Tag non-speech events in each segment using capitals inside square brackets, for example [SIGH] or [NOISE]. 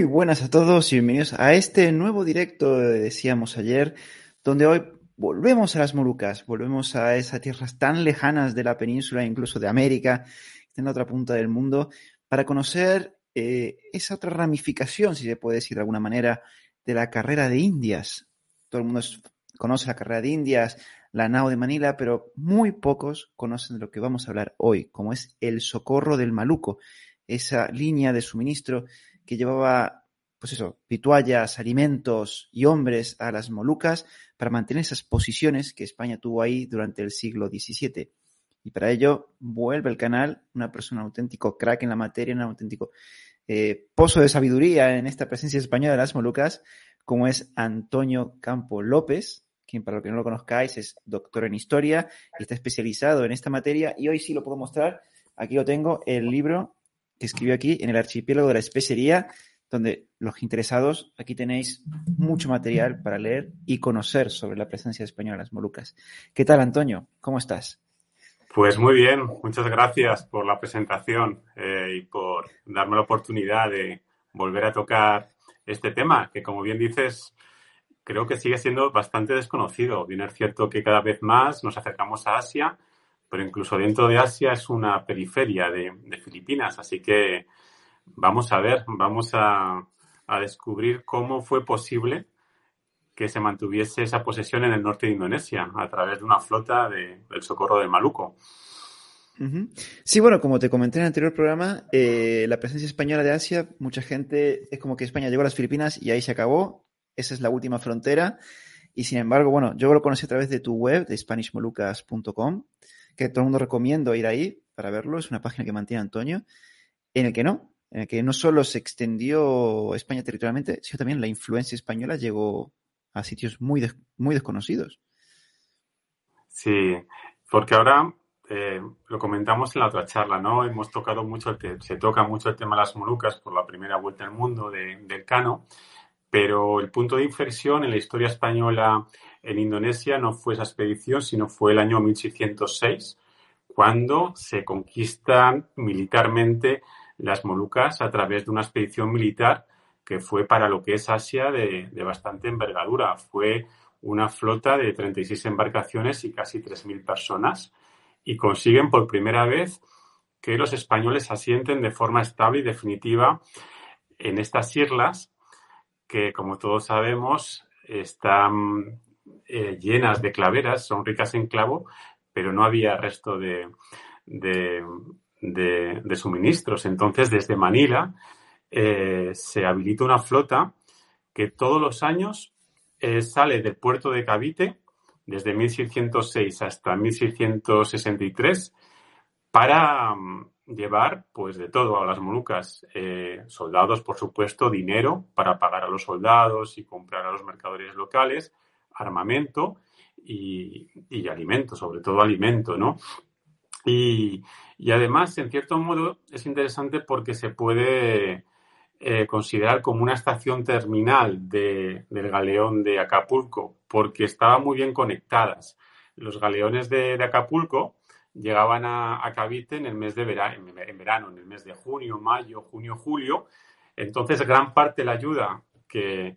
Muy buenas a todos y bienvenidos a este nuevo directo, decíamos ayer, donde hoy volvemos a las Molucas, volvemos a esas tierras tan lejanas de la península, incluso de América, en la otra punta del mundo, para conocer eh, esa otra ramificación, si se puede decir de alguna manera, de la carrera de Indias. Todo el mundo conoce la carrera de Indias, la nao de Manila, pero muy pocos conocen de lo que vamos a hablar hoy, como es el Socorro del Maluco, esa línea de suministro que llevaba, pues eso, pituallas, alimentos y hombres a las Molucas para mantener esas posiciones que España tuvo ahí durante el siglo XVII. Y para ello vuelve el canal una persona auténtico crack en la materia, un auténtico eh, pozo de sabiduría en esta presencia española de las Molucas, como es Antonio Campo López, quien para lo que no lo conozcáis es doctor en historia está especializado en esta materia. Y hoy sí lo puedo mostrar. Aquí lo tengo, el libro que escribió aquí en el archipiélago de la especería, donde los interesados, aquí tenéis mucho material para leer y conocer sobre la presencia española en las Molucas. ¿Qué tal, Antonio? ¿Cómo estás? Pues muy bien, muchas gracias por la presentación eh, y por darme la oportunidad de volver a tocar este tema, que como bien dices, creo que sigue siendo bastante desconocido. Bien es cierto que cada vez más nos acercamos a Asia, pero incluso dentro de Asia es una periferia de, Filipinas, así que vamos a ver, vamos a, a descubrir cómo fue posible que se mantuviese esa posesión en el norte de Indonesia a través de una flota de- del Socorro del Maluco. Sí, bueno, como te comenté en el anterior programa, eh, la presencia española de Asia, mucha gente es como que España llegó a las Filipinas y ahí se acabó. Esa es la última frontera. Y sin embargo, bueno, yo lo conocí a través de tu web, de SpanishMolucas.com, que todo el mundo recomiendo ir ahí para verlo. Es una página que mantiene Antonio, en el que no, en el que no solo se extendió España territorialmente, sino también la influencia española llegó a sitios muy, muy desconocidos. Sí, porque ahora eh, lo comentamos en la otra charla, ¿no? Hemos tocado mucho, el se toca mucho el tema de las Molucas por la primera vuelta al mundo de- del Cano, pero el punto de inflexión en la historia española en Indonesia no fue esa expedición, sino fue el año 1606, cuando se conquistan militarmente las Molucas a través de una expedición militar que fue para lo que es Asia de, de bastante envergadura. Fue una flota de 36 embarcaciones y casi 3.000 personas y consiguen por primera vez que los españoles asienten de forma estable y definitiva en estas islas que, como todos sabemos, están eh, llenas de claveras, son ricas en clavo, pero no había resto de, de, de- suministros. Entonces, desde Manila, eh, se habilita una flota que todos los años eh, sale del puerto de Cavite desde 1606 hasta 1663 para mm, llevar pues de todo a las Molucas, soldados por supuesto, dinero para pagar a los soldados y comprar a los mercaderes locales, armamento y, alimento, sobre todo alimento, ¿no? Y, además, en cierto modo, es interesante porque se puede eh, considerar como una estación terminal de, del galeón de Acapulco, porque estaban muy bien conectadas. Los galeones de, Acapulco llegaban a, a, Cavite en el mes de verano, en verano, en el mes de junio, mayo, junio, julio. Entonces, gran parte de la ayuda que,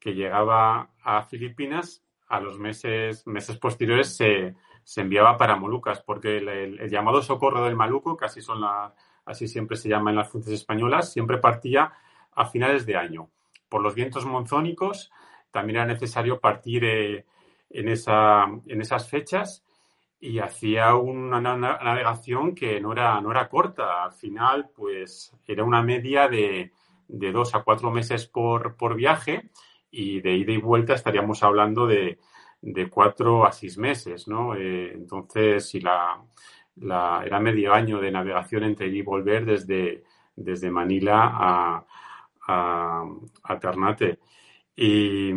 que llegaba a Filipinas a los meses, meses posteriores se, se enviaba para Molucas, porque el, llamado socorro del Maluco, casi son la, así siempre se llama en las fuentes españolas, siempre partía a finales de año. Por los vientos monzónicos también era necesario partir eh, en, esa, en esas fechas y hacía una navegación que no era, no era corta. Al final, pues era una media de, de dos a cuatro meses por, por, viaje y de ida y vuelta estaríamos hablando de, de cuatro a seis meses, ¿no? Eh, entonces, si la, era medio año de navegación entre ir y volver desde, desde Manila a, a, Ternate. Y,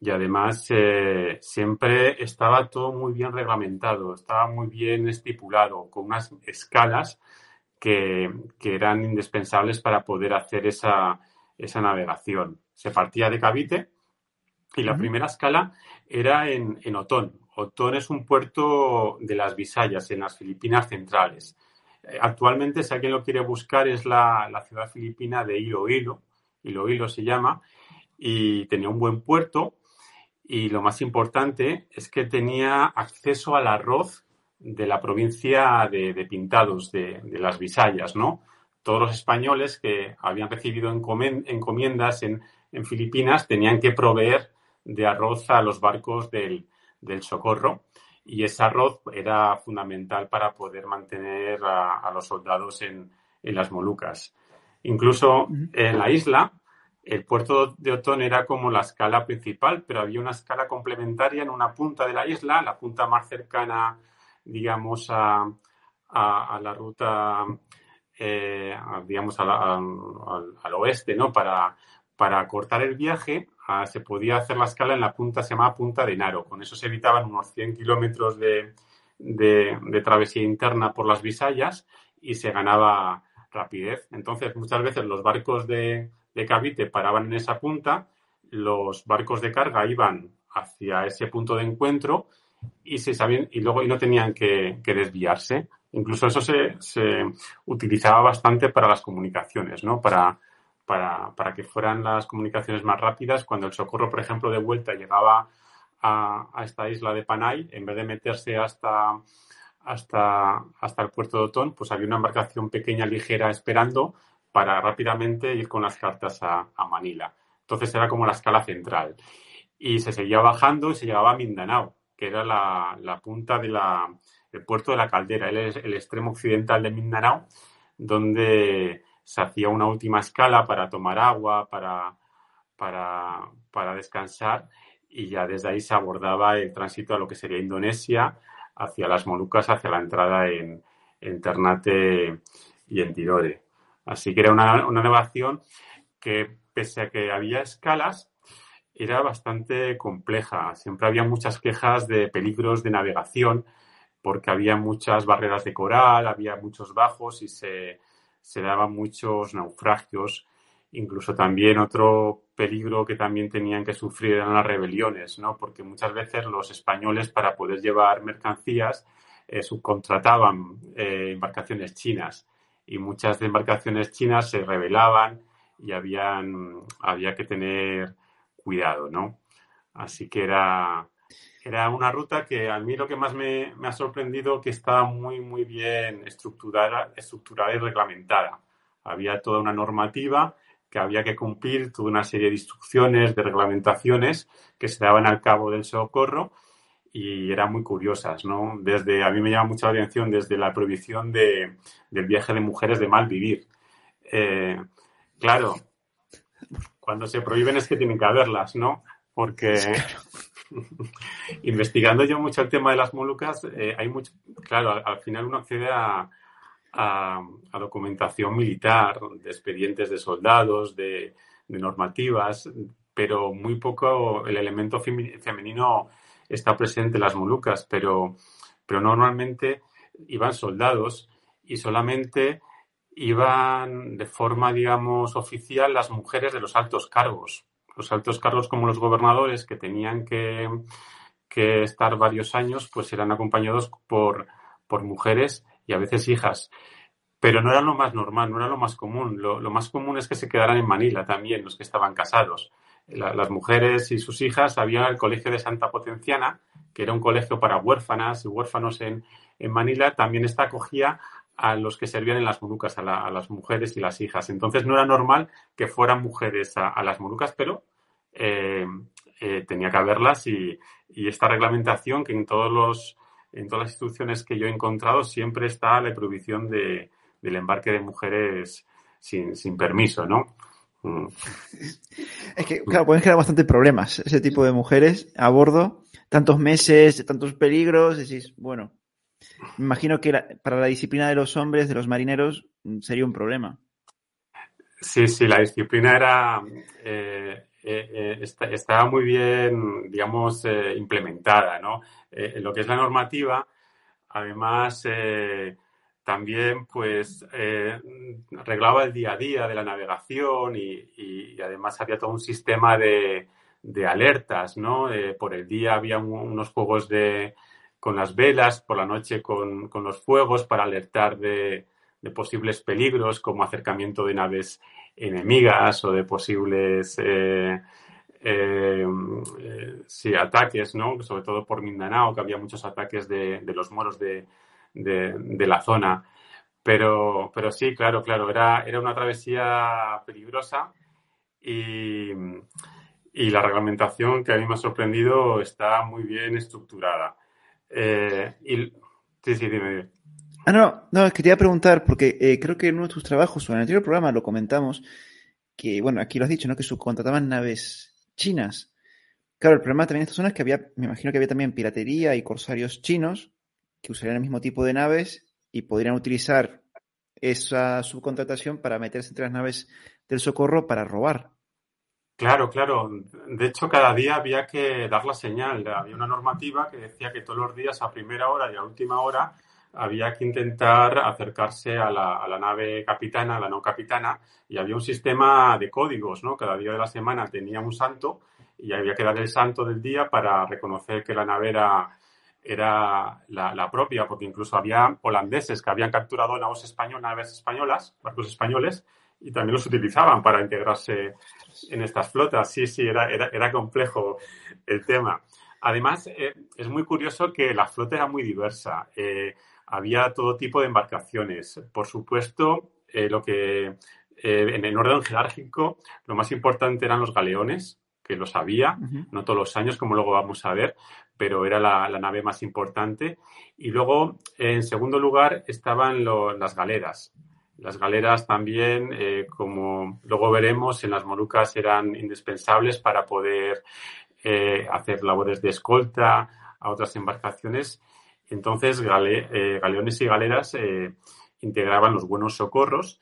y además eh, siempre estaba todo muy bien reglamentado, estaba muy bien estipulado, con unas escalas que, que eran indispensables para poder hacer esa, esa, navegación. Se partía de Cavite y la uh -huh. primera escala era en, en, Otón. Otón es un puerto de las Visayas, en las Filipinas centrales. Eh, actualmente, si alguien lo quiere buscar, es la, la ciudad filipina de Iloilo, Iloilo se llama, y tenía un buen puerto y lo más importante es que tenía acceso al arroz de la provincia de, de Pintados, de, de, las Visayas, ¿no? Todos los españoles que habían recibido encomiendas en, en Filipinas tenían que proveer de arroz a los barcos del, del, socorro y ese arroz era fundamental para poder mantener a, a los soldados en, en, las Molucas. Incluso en la isla el puerto de Otón era como la escala principal, pero había una escala complementaria en una punta de la isla, la punta más cercana, digamos, a, a, a la ruta, eh, digamos, la, al, al, oeste, ¿no? Para, para cortar el viaje, se podía hacer la escala en la punta, se llama Punta de Naro. Con eso se evitaban unos 100 kilómetros de, de, de travesía interna por las Visayas y se ganaba rapidez. Entonces, muchas veces los barcos de, de Cavite paraban en esa punta, los barcos de carga iban hacia ese punto de encuentro y se sabían, y luego y no tenían que, que desviarse. Incluso eso se, se, utilizaba bastante para las comunicaciones, ¿no? Para, para, para, que fueran las comunicaciones más rápidas. Cuando el socorro, por ejemplo, de vuelta llegaba a, a esta isla de Panay, en vez de meterse hasta, hasta, hasta el puerto de Otón, pues había una embarcación pequeña, ligera, esperando para rápidamente ir con las cartas a, a, Manila. Entonces era como la escala central. Y se seguía bajando y se llegaba a Mindanao, que era la, la punta del de puerto de la caldera, el, el extremo occidental de Mindanao, donde se hacía una última escala para tomar agua, para, para, para descansar, y ya desde ahí se abordaba el tránsito a lo que sería Indonesia, hacia las Molucas, hacia la entrada en, en Ternate y en Tidore. Así que era una, una navegación que, pese a que había escalas, era bastante compleja. Siempre había muchas quejas de peligros de navegación porque había muchas barreras de coral, había muchos bajos y se, se daban muchos naufragios. Incluso también otro peligro que también tenían que sufrir eran las rebeliones, ¿no? Porque muchas veces los españoles, para poder llevar mercancías, eh, subcontrataban eh, embarcaciones chinas y muchas embarcaciones chinas se rebelaban y había que tener cuidado, ¿no? Así que era, era una ruta que a mí lo que más me, ha sorprendido que estaba muy, muy bien estructurada, estructurada y reglamentada. Había toda una normativa que había que cumplir, toda una serie de instrucciones, de reglamentaciones que se daban al cabo del socorro y eran muy curiosas, ¿no? Desde, a mí me llama mucha atención desde la prohibición de, del viaje de mujeres de mal vivir. Eh, claro, cuando se prohíben es que tienen que haberlas, ¿no? Porque [LAUGHS] investigando yo mucho el tema de las Molucas, eh, hay mucho, claro, al, final uno accede a, documentación militar, de expedientes de soldados, de, normativas, pero muy poco el elemento femenino está presente en las Molucas, pero, pero normalmente iban soldados y solamente iban de forma, digamos, oficial las mujeres de los altos cargos. Los altos cargos como los gobernadores que tenían que, estar varios años, pues eran acompañados por, por mujeres y a veces hijas. Pero no era lo más normal, no era lo más común. Lo, más común es que se quedaran en Manila también, los que estaban casados. las mujeres y sus hijas había el colegio de Santa Potenciana, que era un colegio para huérfanas y huérfanos en, en Manila, también está acogía a los que servían en las Molucas, a, las mujeres y las hijas. Entonces no era normal que fueran mujeres a, las Molucas, pero eh, eh, tenía que haberlas y, esta reglamentación que en todos los en todas las instituciones que yo he encontrado siempre está la prohibición de, del embarque de mujeres sin, permiso, ¿no? Mm. Es que, claro, pueden generar bastante problemas ese tipo de mujeres a bordo, tantos meses, tantos peligros, decís, bueno, me imagino que para la disciplina de los hombres, de los marineros, mm, sería un problema. Sí, sí, la disciplina era eh, eh, eh, estaba muy bien, digamos, implementada, ¿no? en lo que es la normativa, además, también, pues, arreglaba el día a día de la navegación y, además había todo un sistema de, alertas, ¿no? por el día había unos juegos de, con las velas, por la noche con, los fuegos para alertar de, posibles peligros como acercamiento de naves enemigas o de posibles eh, eh, eh, ataques, ¿no? sobre todo por Mindanao, que había muchos ataques de, los moros de, la zona. Pero, pero sí, claro, claro, era, era una travesía peligrosa y, y la reglamentación que a mí me ha sorprendido está muy bien estructurada. Eh, y... Sí, sí, dime. Ah, no, no, quería preguntar, porque eh, creo que en uno de tus trabajos o en el anterior programa lo comentamos, que, bueno, aquí lo has dicho, ¿no? Que subcontrataban naves chinas. Claro, el problema también de esta zona es que había, me imagino que había también piratería y corsarios chinos que usarían el mismo tipo de naves y podrían utilizar esa subcontratación para meterse entre las naves del socorro para robar. Claro, claro. De hecho, cada día había que dar la señal. Había una normativa que decía que todos los días, a primera hora y a última hora, había que intentar acercarse a la, nave capitana, a la no capitana, y había un sistema de códigos, ¿no? Cada día de la semana tenía un santo y había que dar el santo del día para reconocer que la nave era, la, propia, porque incluso había holandeses que habían capturado naves españolas, barcos españoles, y también los utilizaban para integrarse en estas flotas. Sí, sí, era, era, complejo el tema. Además, eh, es muy curioso que la flota era muy diversa. Eh, había todo tipo de embarcaciones. Por supuesto, eh, lo que en el orden jerárquico, lo más importante eran los galeones, que los había, no todos los años, como luego vamos a ver, pero era la, nave más importante. Y luego, en segundo lugar, estaban las galeras. Las galeras también, eh, como luego veremos, en las Molucas eran indispensables para poder eh, hacer labores de escolta a otras embarcaciones. Entonces, eh, galeones y galeras integraban los buenos socorros.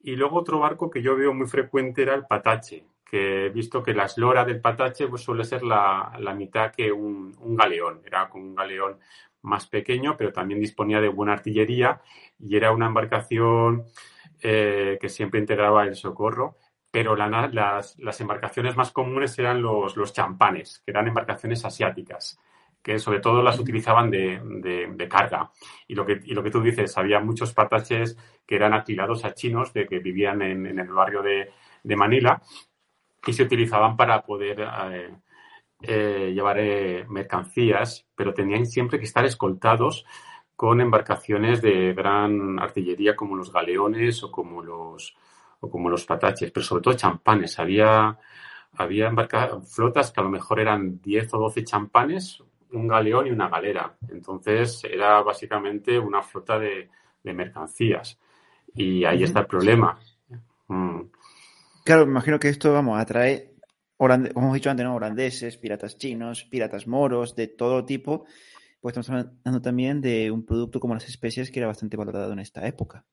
Y luego otro barco que yo veo muy frecuente era el patache, que he visto que la eslora del patache pues, suele ser la, mitad que un, un, galeón. Era como un galeón más pequeño, pero también disponía de buena artillería y era una embarcación eh, que siempre integraba el socorro. Pero las, embarcaciones más comunes eran los, los champanes, que eran embarcaciones asiáticas que sobre todo las utilizaban de, carga. Y lo, que, y lo que tú dices, había muchos pataches que eran alquilados a chinos de que vivían en, el barrio de, Manila y se utilizaban para poder eh, eh, llevar mercancías, pero tenían siempre que estar escoltados con embarcaciones de gran artillería como los galeones o como los, o como los pataches, pero sobre todo champanes. Había, había flotas que a lo mejor eran 10 o 12 champanes, un galeón y una galera. Entonces era básicamente una flota de, mercancías. Y ahí está el problema. Mm. Claro, me imagino que esto, vamos, atrae, como hemos dicho antes, ¿no? holandeses, piratas chinos, piratas moros, de todo tipo. Pues estamos hablando también de un producto como las especies que era bastante valorado en esta época.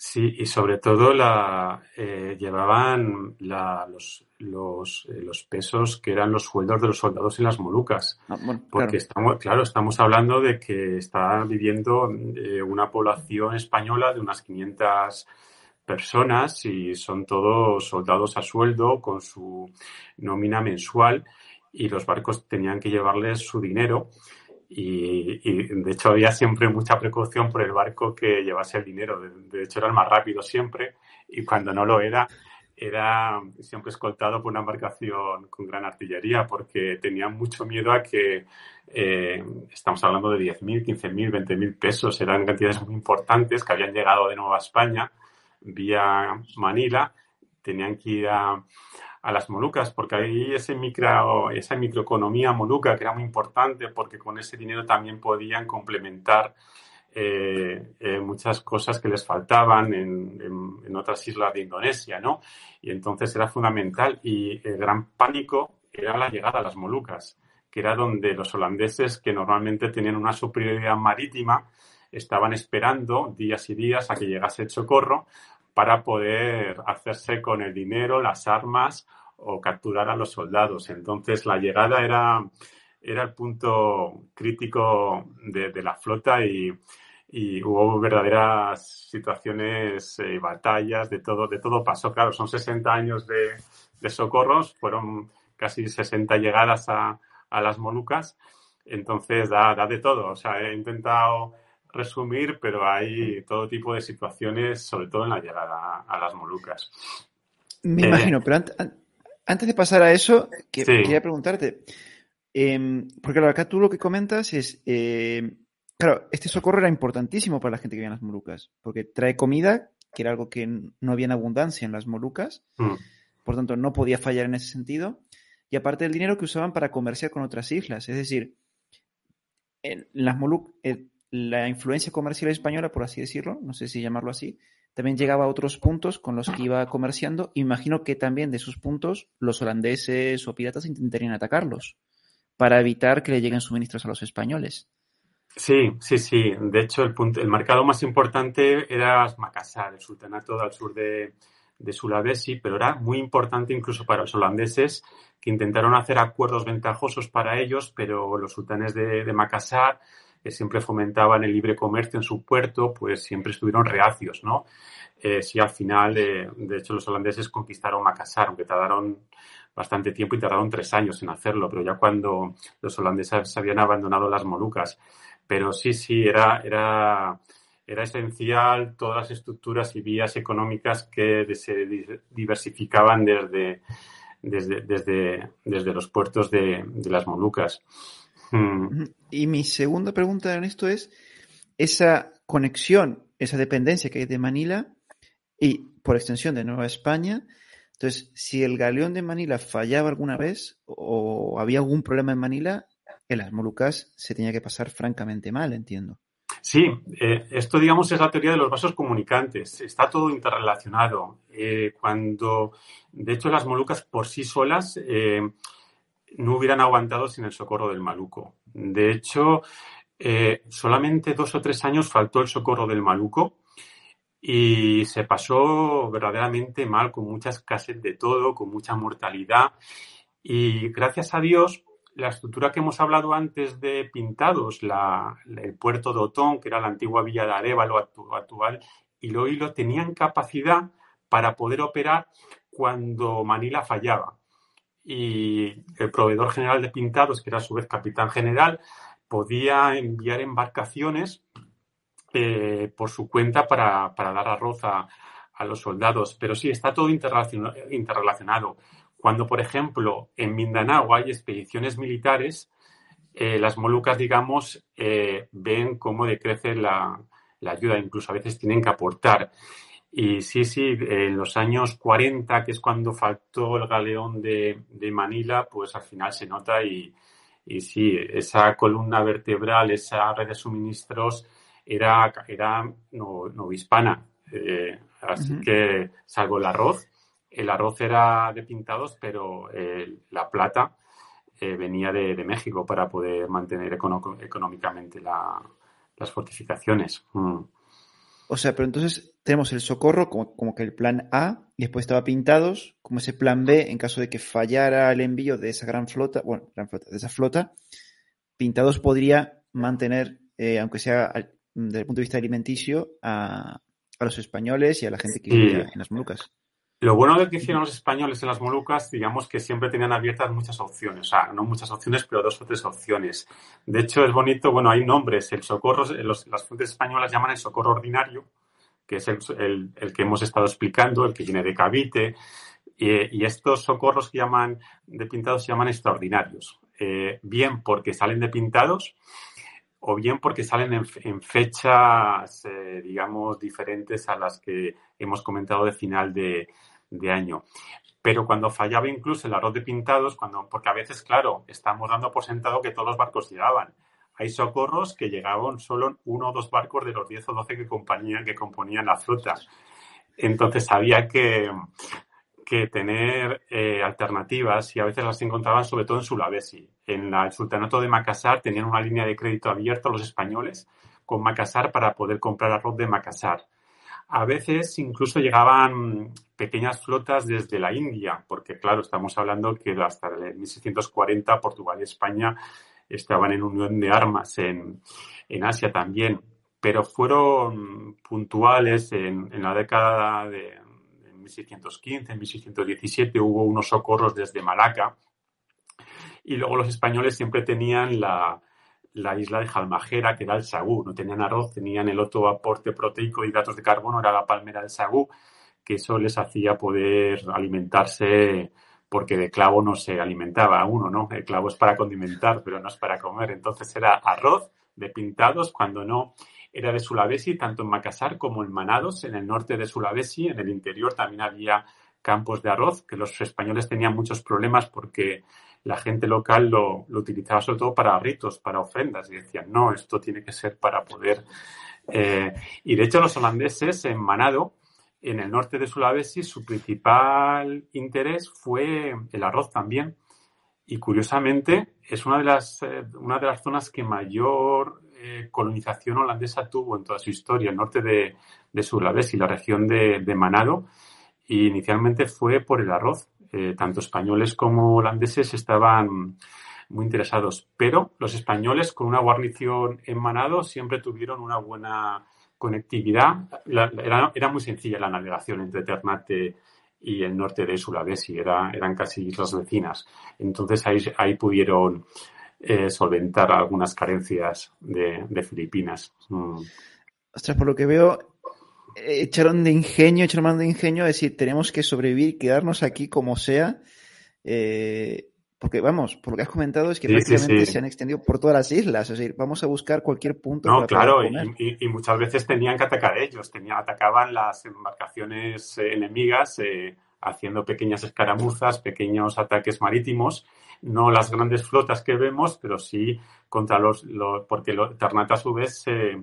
Sí, y sobre todo la, eh, llevaban los, los, eh, los, pesos que eran los sueldos de los soldados en las Molucas. Ah, porque claro. estamos, claro, estamos hablando de que está viviendo eh, una población española de unas 500 personas y son todos soldados a sueldo con su nómina mensual y los barcos tenían que llevarles su dinero y, de hecho había siempre mucha precaución por el barco que llevase el dinero. De, hecho era el más rápido siempre y cuando no lo era era siempre escoltado por una embarcación con gran artillería porque tenían mucho miedo a que eh, estamos hablando de 10.000, 15.000, 20.000 pesos. Eran cantidades muy importantes que habían llegado de nuevo a España vía Manila. Tenían que ir a, a las Molucas, porque ahí micro, esa microeconomía moluca que era muy importante, porque con ese dinero también podían complementar eh, eh, muchas cosas que les faltaban en, en, otras islas de Indonesia, ¿no? Y entonces era fundamental. Y el gran pánico era la llegada a las Molucas, que era donde los holandeses, que normalmente tenían una superioridad marítima, estaban esperando días y días a que llegase el socorro para poder hacerse con el dinero, las armas o capturar a los soldados. Entonces la llegada era, era el punto crítico de, la flota y, hubo verdaderas situaciones eh, batallas, de todo, de todo pasó. Claro, son 60 años de, socorros, fueron casi 60 llegadas a, las Molucas, entonces da, da de todo. O sea, he intentado resumir, pero hay todo tipo de situaciones, sobre todo en la llegada a, las Molucas. Me imagino, pero antes de pasar a eso, quería preguntarte, em, porque acá tú lo que comentas es, em, claro, este socorro era importantísimo para la gente que vivía en las Molucas, porque trae comida, que era algo que no había en abundancia en las Molucas, mm. por tanto no podía fallar en ese sentido, y aparte el dinero que usaban para comerciar con otras islas, es decir, en las Molucas la influencia comercial española, por así decirlo, no sé si llamarlo así, también llegaba a otros puntos con los que iba comerciando. Imagino que también de esos puntos los holandeses o piratas intentarían atacarlos para evitar que le lleguen suministros a los españoles. Sí, sí, sí. De hecho, el, punto, el mercado más importante era Macassar, el sultanato al sur de, de Sulawesi, pero era muy importante incluso para los holandeses que intentaron hacer acuerdos ventajosos para ellos, pero los sultanes de, de que siempre fomentaban el libre comercio en su puerto, pues siempre estuvieron reacios, ¿no? Eh, sí, al final, eh, de hecho, los holandeses conquistaron Makassar, aunque tardaron bastante tiempo y tardaron tres años en hacerlo, pero ya cuando los holandeses habían abandonado las Molucas. Pero sí, sí, era, era, era esencial todas las estructuras y vías económicas que se diversificaban desde, desde, desde, desde los puertos de, de las Molucas. Hmm. Y mi segunda pregunta en esto es esa conexión, esa dependencia que hay de Manila y por extensión de Nueva España. Entonces, si el galeón de Manila fallaba alguna vez o había algún problema en Manila, en las Molucas se tenía que pasar francamente mal, entiendo. Sí, eh, esto digamos es la teoría de los vasos comunicantes. Está todo interrelacionado. Eh, cuando, de hecho, las Molucas por sí solas eh, no hubieran aguantado sin el socorro del maluco. De hecho, eh, solamente dos o tres años faltó el socorro del maluco y se pasó verdaderamente mal, con mucha escasez de todo, con mucha mortalidad. Y gracias a Dios, la estructura que hemos hablado antes de Pintados, el puerto de Otón, que era la antigua villa de Arevalo actual, y lo hilo tenían capacidad para poder operar cuando Manila fallaba y el proveedor general de pintados, que era a su vez capitán general, podía enviar embarcaciones eh, por su cuenta para, dar arroz a, los soldados. Pero sí, está todo interrelacionado. Cuando, por ejemplo, en Mindanao hay expediciones militares, eh, las Molucas, digamos, eh, ven cómo decrece la, la ayuda, incluso a veces tienen que aportar. Y sí, sí, en los años 40, que es cuando faltó el galeón de, Manila, pues al final se nota y, y, sí, esa columna vertebral, esa red de suministros era, era no, hispana. Eh, así que, salvo el arroz, el arroz era de pintados, pero la plata venía de, México para poder mantener económicamente las fortificaciones. Mm. O sea, pero entonces tenemos el socorro como, como, que el plan A y después estaba pintados como ese plan B en caso de que fallara el envío de esa gran flota, bueno, gran flota, de esa flota, pintados podría mantener, eh, aunque sea desde el punto de vista alimenticio, a, los españoles y a la gente que vivía en las Molucas. Lo bueno de que hicieron los españoles en las Molucas, digamos que siempre tenían abiertas muchas opciones, o sea, no muchas opciones, pero dos o tres opciones. De hecho, es bonito, bueno, hay nombres, el socorro, las fuentes españolas llaman el socorro ordinario, que es el, que hemos estado explicando, el que viene de Cavite, y, estos socorros que llaman de pintados se llaman extraordinarios, eh, bien porque salen de pintados o bien porque salen en, fechas, eh, digamos, diferentes a las que hemos comentado de final de, año. Pero cuando fallaba incluso el arroz de pintados, cuando, porque a veces, claro, estamos dando por sentado que todos los barcos llegaban. Hay socorros que llegaban solo uno o dos barcos de los 10 o 12 que, que componían la flota. Entonces había que, que tener eh, alternativas y a veces las encontraban sobre todo en Sulawesi. En el sultanato de Makassar tenían una línea de crédito abierta los españoles con Makassar para poder comprar arroz de Makassar. A veces incluso llegaban pequeñas flotas desde la India, porque claro, estamos hablando que hasta el 1640 Portugal y España estaban en unión de armas en, en Asia también, pero fueron puntuales en, en la década de, 1615, en 1617 hubo unos socorros desde Malaca. Y luego los españoles siempre tenían la, isla de Jalmajera, que era el sagú. No tenían arroz, tenían el otro aporte proteico y datos de carbono, era la palmera del sagú, que eso les hacía poder alimentarse porque de clavo no se alimentaba uno, ¿no? El clavo es para condimentar, pero no es para comer. Entonces era arroz de pintados, cuando no era de Sulawesi, tanto en Makassar como en Manados, en el norte de Sulawesi. En el interior también había campos de arroz, que los españoles tenían muchos problemas porque la gente local lo, utilizaba sobre todo para ritos, para ofrendas, y decían, no, esto tiene que ser para poder... Eh, y de hecho los holandeses en Manado, en el norte de Sulawesi, su principal interés fue el arroz también. Y curiosamente es una de las, eh, una de las zonas que mayor eh, colonización holandesa tuvo en toda su historia, el norte de, de Sulawesi, la región de, Manado, y inicialmente fue por el arroz. Eh, tanto españoles como holandeses estaban muy interesados, pero los españoles con una guarnición en Manado siempre tuvieron una buena conectividad. era, muy sencilla la navegación entre Ternate y el norte de Sulawesi, era, eran casi islas vecinas. Entonces ahí, ahí pudieron eh, solventar algunas carencias de, Filipinas. Mm. Por lo que veo, echaron de ingenio, echaron mano de ingenio, es decir, tenemos que sobrevivir, quedarnos aquí como sea. Eh, porque vamos, por lo que has comentado es que prácticamente se han extendido por todas las islas, es decir, vamos a buscar cualquier punto. No, claro, y, muchas veces tenían que atacar ellos, tenían, atacaban las embarcaciones eh, enemigas haciendo pequeñas escaramuzas, pequeños ataques marítimos no las grandes flotas que vemos, pero sí contra los, porque lo, Ternate a su vez eh,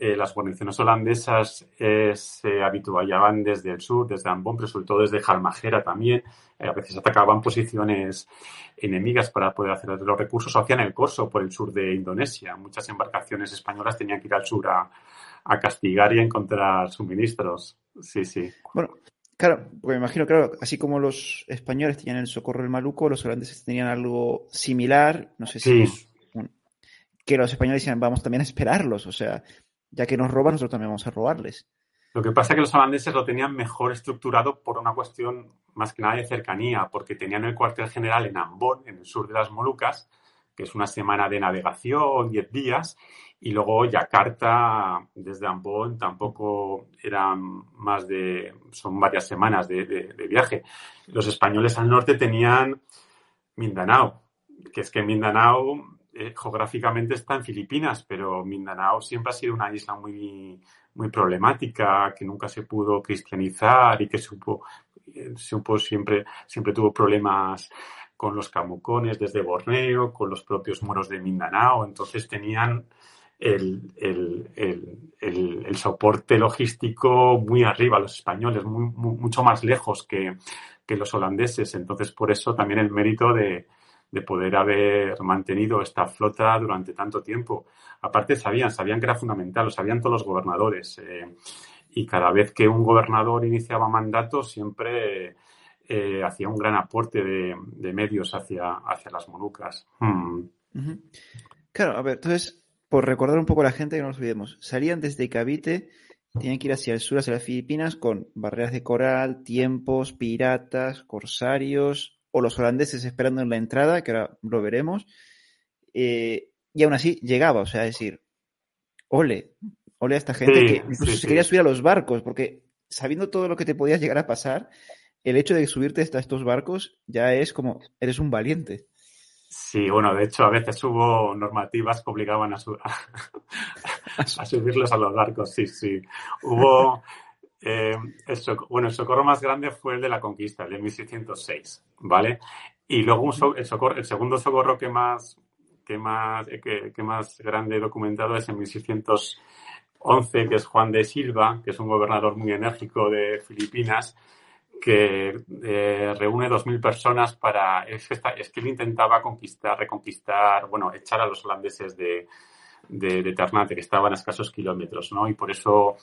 las guarniciones holandesas eh, se habituaban desde el sur, desde Ambon, pero sobre todo desde Jalmajera también. Eh, a veces atacaban posiciones enemigas para poder hacer los recursos o hacían el corso por el sur de Indonesia. Muchas embarcaciones españolas tenían que ir al sur a, a castigar y a encontrar suministros. Sí, sí. Bueno, Claro, porque me imagino, claro, así como los españoles tenían el socorro del maluco, los holandeses tenían algo similar, no sé si que los españoles decían, vamos también a esperarlos, o sea, ya que nos roban, nosotros también vamos a robarles. Lo que pasa es que los holandeses lo tenían mejor estructurado por una cuestión más que nada de cercanía, porque tenían el cuartel general en Ambon, en el sur de las Molucas, que es una semana de navegación, diez días, y luego Yakarta, desde Ambon, tampoco eran más de, son varias semanas de, viaje. Los españoles al norte tenían Mindanao, que es que Mindanao eh, geográficamente está en Filipinas, pero Mindanao siempre ha sido una isla muy, muy problemática, que nunca se pudo cristianizar y que supo, eh, siempre, siempre tuvo problemas con los camucones desde Borneo, con los propios moros de Mindanao. Entonces tenían el, soporte logístico muy arriba, los españoles, mucho más lejos que, los holandeses. Entonces, por eso también el mérito de, poder haber mantenido esta flota durante tanto tiempo. Aparte, sabían, sabían que era fundamental, lo sabían todos los gobernadores. Eh, y cada vez que un gobernador iniciaba mandato, siempre eh, hacía un gran aporte de, medios hacia, hacia las Molucas. Hmm. Claro, a ver, entonces, por recordar un poco a la gente que no nos olvidemos, salían desde Cavite, tenían que ir hacia el sur, hacia las Filipinas, con barreras de coral, tiempos, piratas, corsarios, o los holandeses esperando en la entrada, que ahora lo veremos, eh, y aún así llegaba, o sea, decir, ole, ole a esta gente que incluso se quería subir a los barcos, porque sabiendo todo lo que te podías llegar a pasar, el hecho de subirte a estos barcos ya es como, eres un valiente. Sí, bueno, de hecho a veces hubo normativas que obligaban a, [LAUGHS] [LAUGHS] subirlos a los barcos, sí, sí. Hubo, eh, bueno, el socorro más grande fue el de la conquista, el de 1606, ¿vale? Y luego el, socorro, el segundo socorro que más, que más, que, que más grande documentado es en 1611, que es Juan de Silva, que es un gobernador muy enérgico de Filipinas, que eh, reúne 2.000 personas para... Es, que él intentaba conquistar, reconquistar, bueno, echar a los holandeses de, de, Ternate, que estaban a escasos kilómetros, ¿no? Y por eso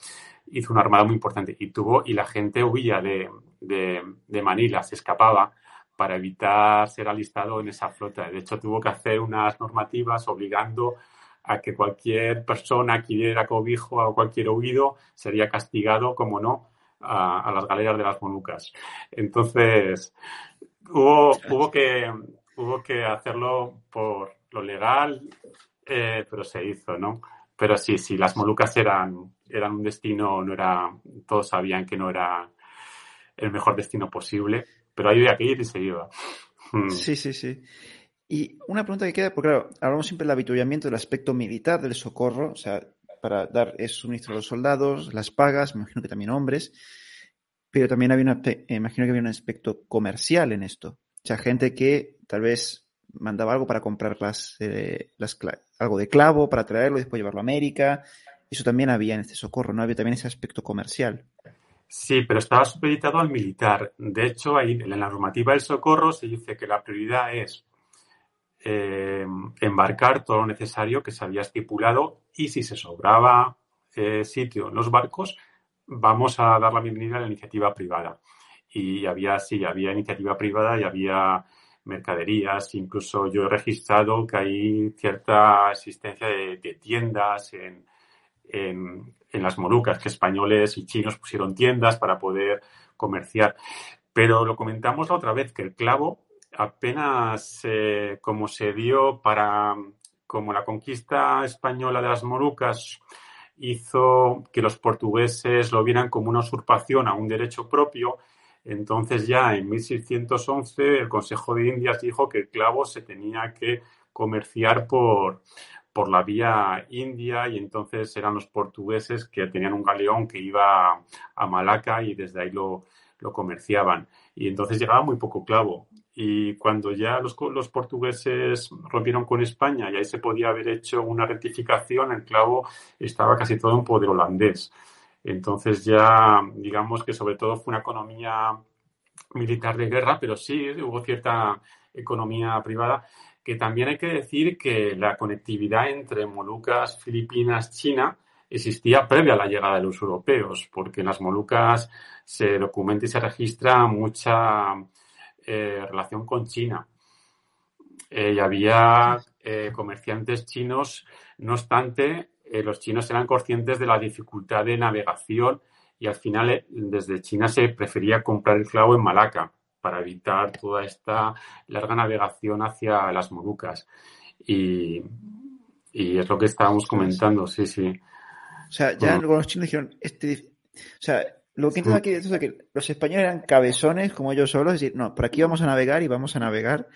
hizo una armada muy importante. Y tuvo, y la gente huía de, de, Manila, se escapaba para evitar ser alistado en esa flota. De hecho, tuvo que hacer unas normativas obligando a que cualquier persona que diera cobijo a cualquier huido sería castigado, como no, a, las galeras de las Molucas. Entonces, hubo, hubo, que, hubo que hacerlo por lo legal, eh, pero se hizo, ¿no? Pero sí, sí, las Molucas eran, eran un destino, no era, todos sabían que no era el mejor destino posible, pero ahí había que ir y se iba. Hmm. Sí, sí, sí. Y una pregunta que queda, porque claro, hablamos siempre del habituallamiento del aspecto militar del socorro, o sea, para dar es suministro a los soldados, las pagas, me imagino que también hombres, pero también había una, imagino que había un aspecto comercial en esto. O sea, gente que tal vez mandaba algo para comprar las, eh, las, algo de clavo para traerlo y después llevarlo a América. Eso también había en este socorro, ¿no? Había también ese aspecto comercial. Sí, pero estaba supeditado al militar. De hecho, ahí en la normativa del socorro se dice que la prioridad es eh, embarcar todo lo necesario que se había estipulado y si se sobraba eh, sitio en los barcos, vamos a dar la bienvenida a la iniciativa privada. Y había, sí, había iniciativa privada y había mercaderías, incluso yo he registrado que hay cierta existencia de, tiendas en, en, las Molucas, que españoles y chinos pusieron tiendas para poder comerciar. Pero lo comentamos la otra vez, que el clavo apenas eh, como se dio para, como la conquista española de las Molucas hizo que los portugueses lo vieran como una usurpación a un derecho propio, entonces ya en 1611 el Consejo de Indias dijo que el clavo se tenía que comerciar por, por la vía india y entonces eran los portugueses que tenían un galeón que iba a Malaca y desde ahí lo, lo comerciaban. Y entonces llegaba muy poco clavo. Y cuando ya los, los, portugueses rompieron con España y ahí se podía haber hecho una rectificación, el clavo estaba casi todo en poder holandés. Entonces ya, digamos que sobre todo fue una economía militar de guerra, pero sí hubo cierta economía privada, que también hay que decir que la conectividad entre Molucas, Filipinas, China existía previa a la llegada de los europeos, porque en las Molucas se documenta y se registra mucha eh, relación con China. Eh, y había eh, comerciantes chinos, no obstante, los chinos eran conscientes de la dificultad de navegación y al final desde China se prefería comprar el clavo en Malaca para evitar toda esta larga navegación hacia las Molucas. Y, es lo que estábamos comentando, sí, sí. O sea, ya los chinos dijeron, este, o sea, lo que entiendo aquí es que los españoles eran cabezones como ellos solos, es decir, no, por aquí vamos a navegar y vamos a navegar,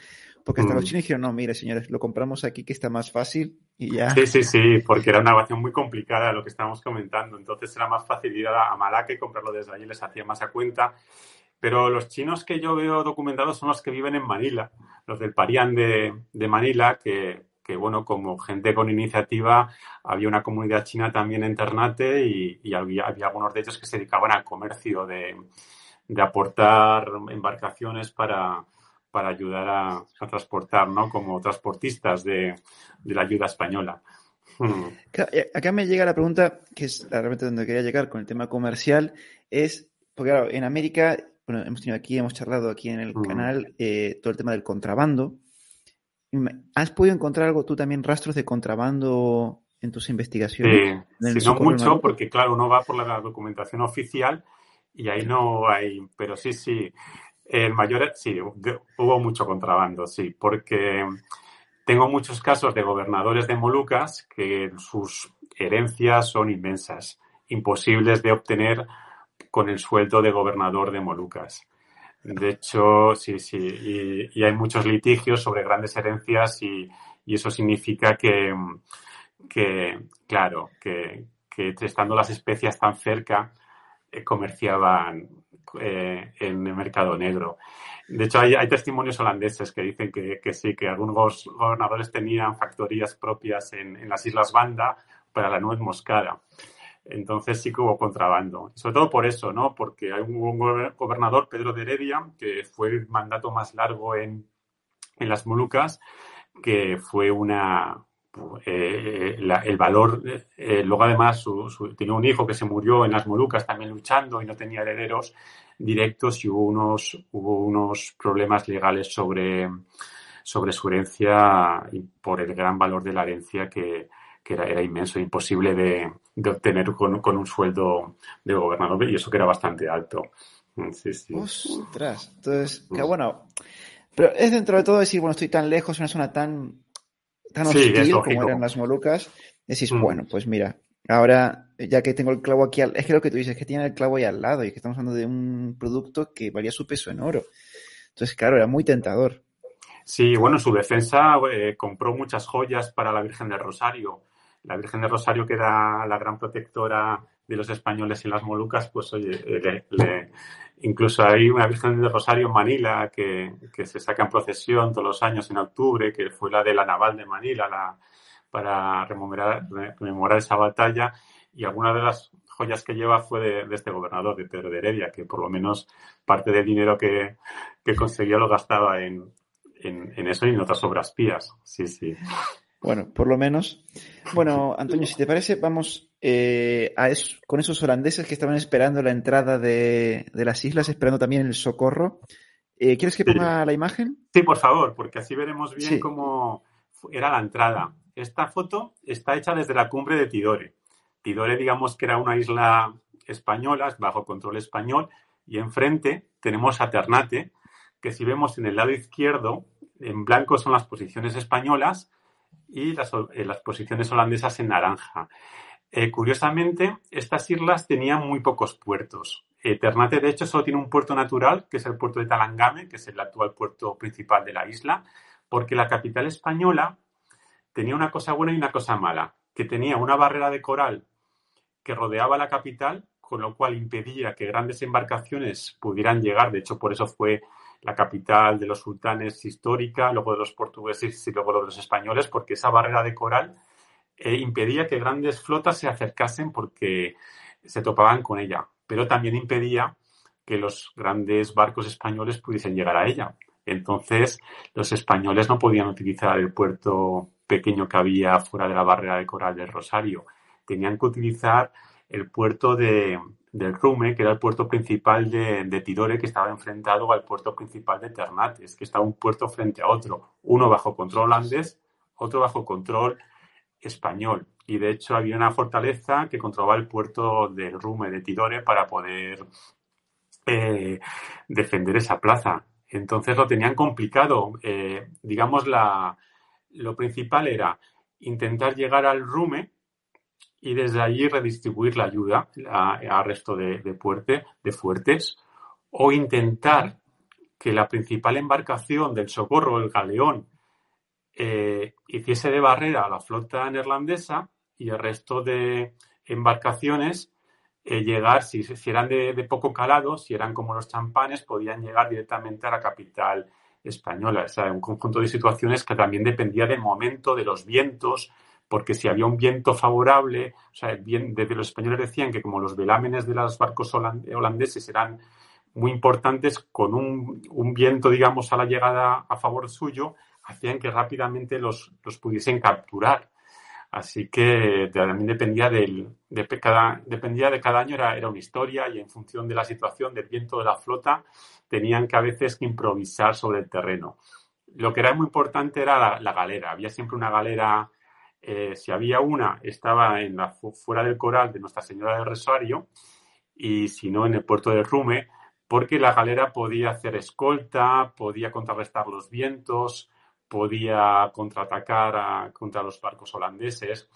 porque hasta los mm. chinos dijeron, no, mire señores, lo compramos aquí que está más fácil y ya. Sí, sí, sí, porque era una navegación muy complicada lo que estábamos comentando, entonces era más fácil ir a Malaca y comprarlo desde allí, les hacía más a cuenta. Pero los chinos que yo veo documentados son los que viven en Manila, los del Parián de, de Manila, que, que, bueno, como gente con iniciativa, había una comunidad china también en Ternate y, había, algunos de ellos que se dedicaban al comercio de, aportar embarcaciones para, para ayudar a, transportar, ¿no? Como transportistas de, la ayuda española. Hmm. Acá me llega la pregunta, que es realmente donde quería llegar con el tema comercial, es, porque claro, en América, bueno, hemos tenido aquí, hemos charlado aquí en el hmm. canal eh, todo el tema del contrabando, ¿Has podido encontrar algo tú también, rastros de contrabando en tus investigaciones? Sí, no mucho, porque claro, uno va por la documentación oficial y ahí no hay, pero sí, sí, el mayor, sí, hubo mucho contrabando, sí, porque tengo muchos casos de gobernadores de Molucas que sus herencias son inmensas, imposibles de obtener con el sueldo de gobernador de Molucas. De hecho, sí, sí, y, hay muchos litigios sobre grandes herencias y, eso significa que, claro, que, estando las especias tan cerca, eh, comerciaban eh, en el mercado negro. De hecho, hay, testimonios holandeses que dicen que, sí, que algunos gobernadores tenían factorías propias en, en las Islas Banda para la nuez moscada. Entonces sí que hubo contrabando. Sobre todo por eso, ¿no? Porque hay un gobernador, Pedro de Heredia, que fue el mandato más largo en, las Molucas, que fue una, eh, el valor, eh, luego además su, tenía un hijo que se murió en las Molucas también luchando y no tenía herederos directos y hubo unos, hubo unos problemas legales sobre, sobre su herencia y por el gran valor de la herencia que, que era, era inmenso, imposible de, de obtener con, con, un sueldo de gobernador y eso que era bastante alto. Sí, sí. Ostras, entonces, que mm. bueno, pero es dentro de todo decir, bueno, estoy tan lejos, una zona tan, tan hostil como eran las Molucas, decís, mm. bueno, pues mira, ahora ya que tengo el clavo aquí, al, es que lo que tú dices, es que tiene el clavo ahí al lado y que estamos hablando de un producto que valía su peso en oro. Entonces, claro, era muy tentador. Sí, bueno, en su defensa eh, compró muchas joyas para la Virgen del Rosario la Virgen de Rosario, que era la gran protectora de los españoles en las Molucas, pues oye, eh, incluso hay una Virgen de Rosario en Manila que, se saca en procesión todos los años en octubre, que fue la de la naval de Manila, la, para rememorar, rememorar esa batalla. Y alguna de las joyas que lleva fue de, este gobernador, de Pedro de Heredia, que por lo menos parte del dinero que, que conseguía lo gastaba en, en, en, eso y en otras obras pías. Sí, sí. Bueno, por lo menos. Bueno, [LAUGHS] Antonio, si te parece, vamos eh, a con esos holandeses que estaban esperando la entrada de, las islas, esperando también el socorro. Eh, ¿Quieres que ponga la imagen? Sí, por favor, porque así veremos bien cómo era la entrada. Esta foto está hecha desde la cumbre de Tidore. Tidore, digamos que era una isla española, bajo control español, y enfrente tenemos a Ternate, que si vemos en el lado izquierdo, en blanco son las posiciones españolas, y las, eh, las posiciones holandesas en naranja. Eh, curiosamente, estas islas tenían muy pocos puertos. Eh, Ternate, de hecho, solo tiene un puerto natural, que es el puerto de Talangame, que es el actual puerto principal de la isla, porque la capital española tenía una cosa buena y una cosa mala, que tenía una barrera de coral que rodeaba la capital, con lo cual impedía que grandes embarcaciones pudieran llegar. De hecho, por eso fue la capital de los sultanes histórica, luego de los portugueses y luego de los españoles, porque esa barrera de coral eh, impedía que grandes flotas se acercasen porque se topaban con ella, pero también impedía que los grandes barcos españoles pudiesen llegar a ella. Entonces, los españoles no podían utilizar el puerto pequeño que había fuera de la barrera de coral del Rosario. Tenían que utilizar el puerto de, del Rume, que era el puerto principal de, Tidore, que estaba enfrentado al puerto principal de Ternates, que estaba un puerto frente a otro, uno bajo control holandés, otro bajo control español. Y de hecho había una fortaleza que controlaba el puerto del Rume de Tidore para poder eh, defender esa plaza. Entonces lo tenían complicado. Eh, digamos, la, lo principal era intentar llegar al Rume, y desde allí redistribuir la ayuda al resto de, de fuertes o intentar que la principal embarcación del socorro, el galeón, eh, hiciese de barrera a la flota neerlandesa y el resto de embarcaciones eh, llegar, si, eran de, poco calado, si eran como los champanes, podían llegar directamente a la capital española. O sea, un conjunto de situaciones que también dependía del momento, de los vientos, porque si había un viento favorable, o sea, desde los españoles decían que como los velámenes de los barcos holandeses eran muy importantes, con un, viento, digamos, a la llegada a favor suyo, hacían que rápidamente los, los pudiesen capturar. Así que también dependía, del, de, cada, dependía de cada año, era, era una historia y en función de la situación, del viento de la flota, tenían que a veces improvisar sobre el terreno. Lo que era muy importante era la, galera. Había siempre una galera, eh, si había una, estaba en la, fuera del coral de Nuestra Señora del Rosario y si no, en el puerto de Rume, porque la galera podía hacer escolta, podía contrarrestar los vientos, podía contraatacar contra los barcos holandeses.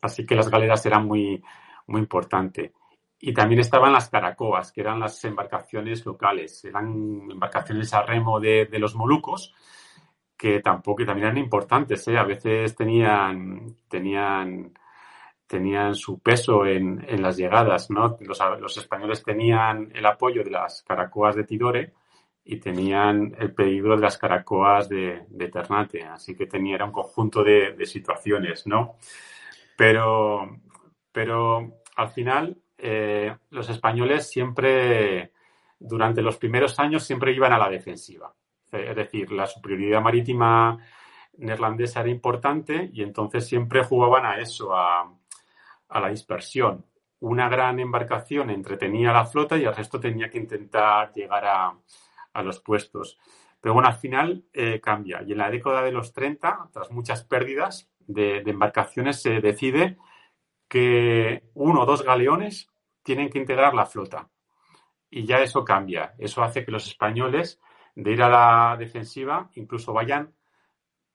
Así que las galeras eran muy, muy importantes. Y también estaban las caracoas, que eran las embarcaciones locales. Eran embarcaciones a remo de, los molucos, que tampoco que también eran importantes. ¿eh? A veces tenían, tenían, tenían su peso en, en las llegadas. ¿no? Los, los, españoles tenían el apoyo de las caracoas de Tidore y tenían el peligro de las caracoas de, de Ternate. Así que tenía, era un conjunto de, de situaciones, ¿no? Pero, pero al final eh, los españoles siempre, durante los primeros años, siempre iban a la defensiva. Es decir, la superioridad marítima neerlandesa era importante y entonces siempre jugaban a eso, a, la dispersión. Una gran embarcación entretenía a la flota y el resto tenía que intentar llegar a, los puestos. Pero bueno, al final eh, cambia. Y en la década de los 30, tras muchas pérdidas de embarcaciones, se decide que uno o dos galeones tienen que integrar la flota. Y ya eso cambia. Eso hace que los españoles, de ir a la defensiva, incluso vayan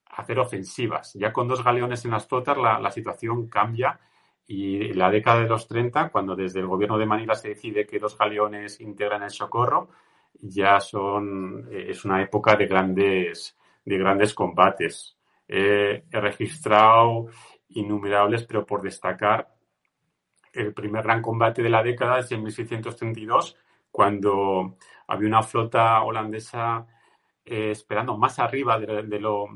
a hacer ofensivas. Ya con dos galeones en las flotas la, situación cambia y en la década de los 30, cuando desde el gobierno de Manila se decide que dos galeones integran el socorro, ya son, eh, es una época de grandes, de grandes combates. he registrado innumerables, pero por destacar, el primer gran combate de la década es en 1632, cuando había una flota holandesa eh, esperando más arriba de, lo,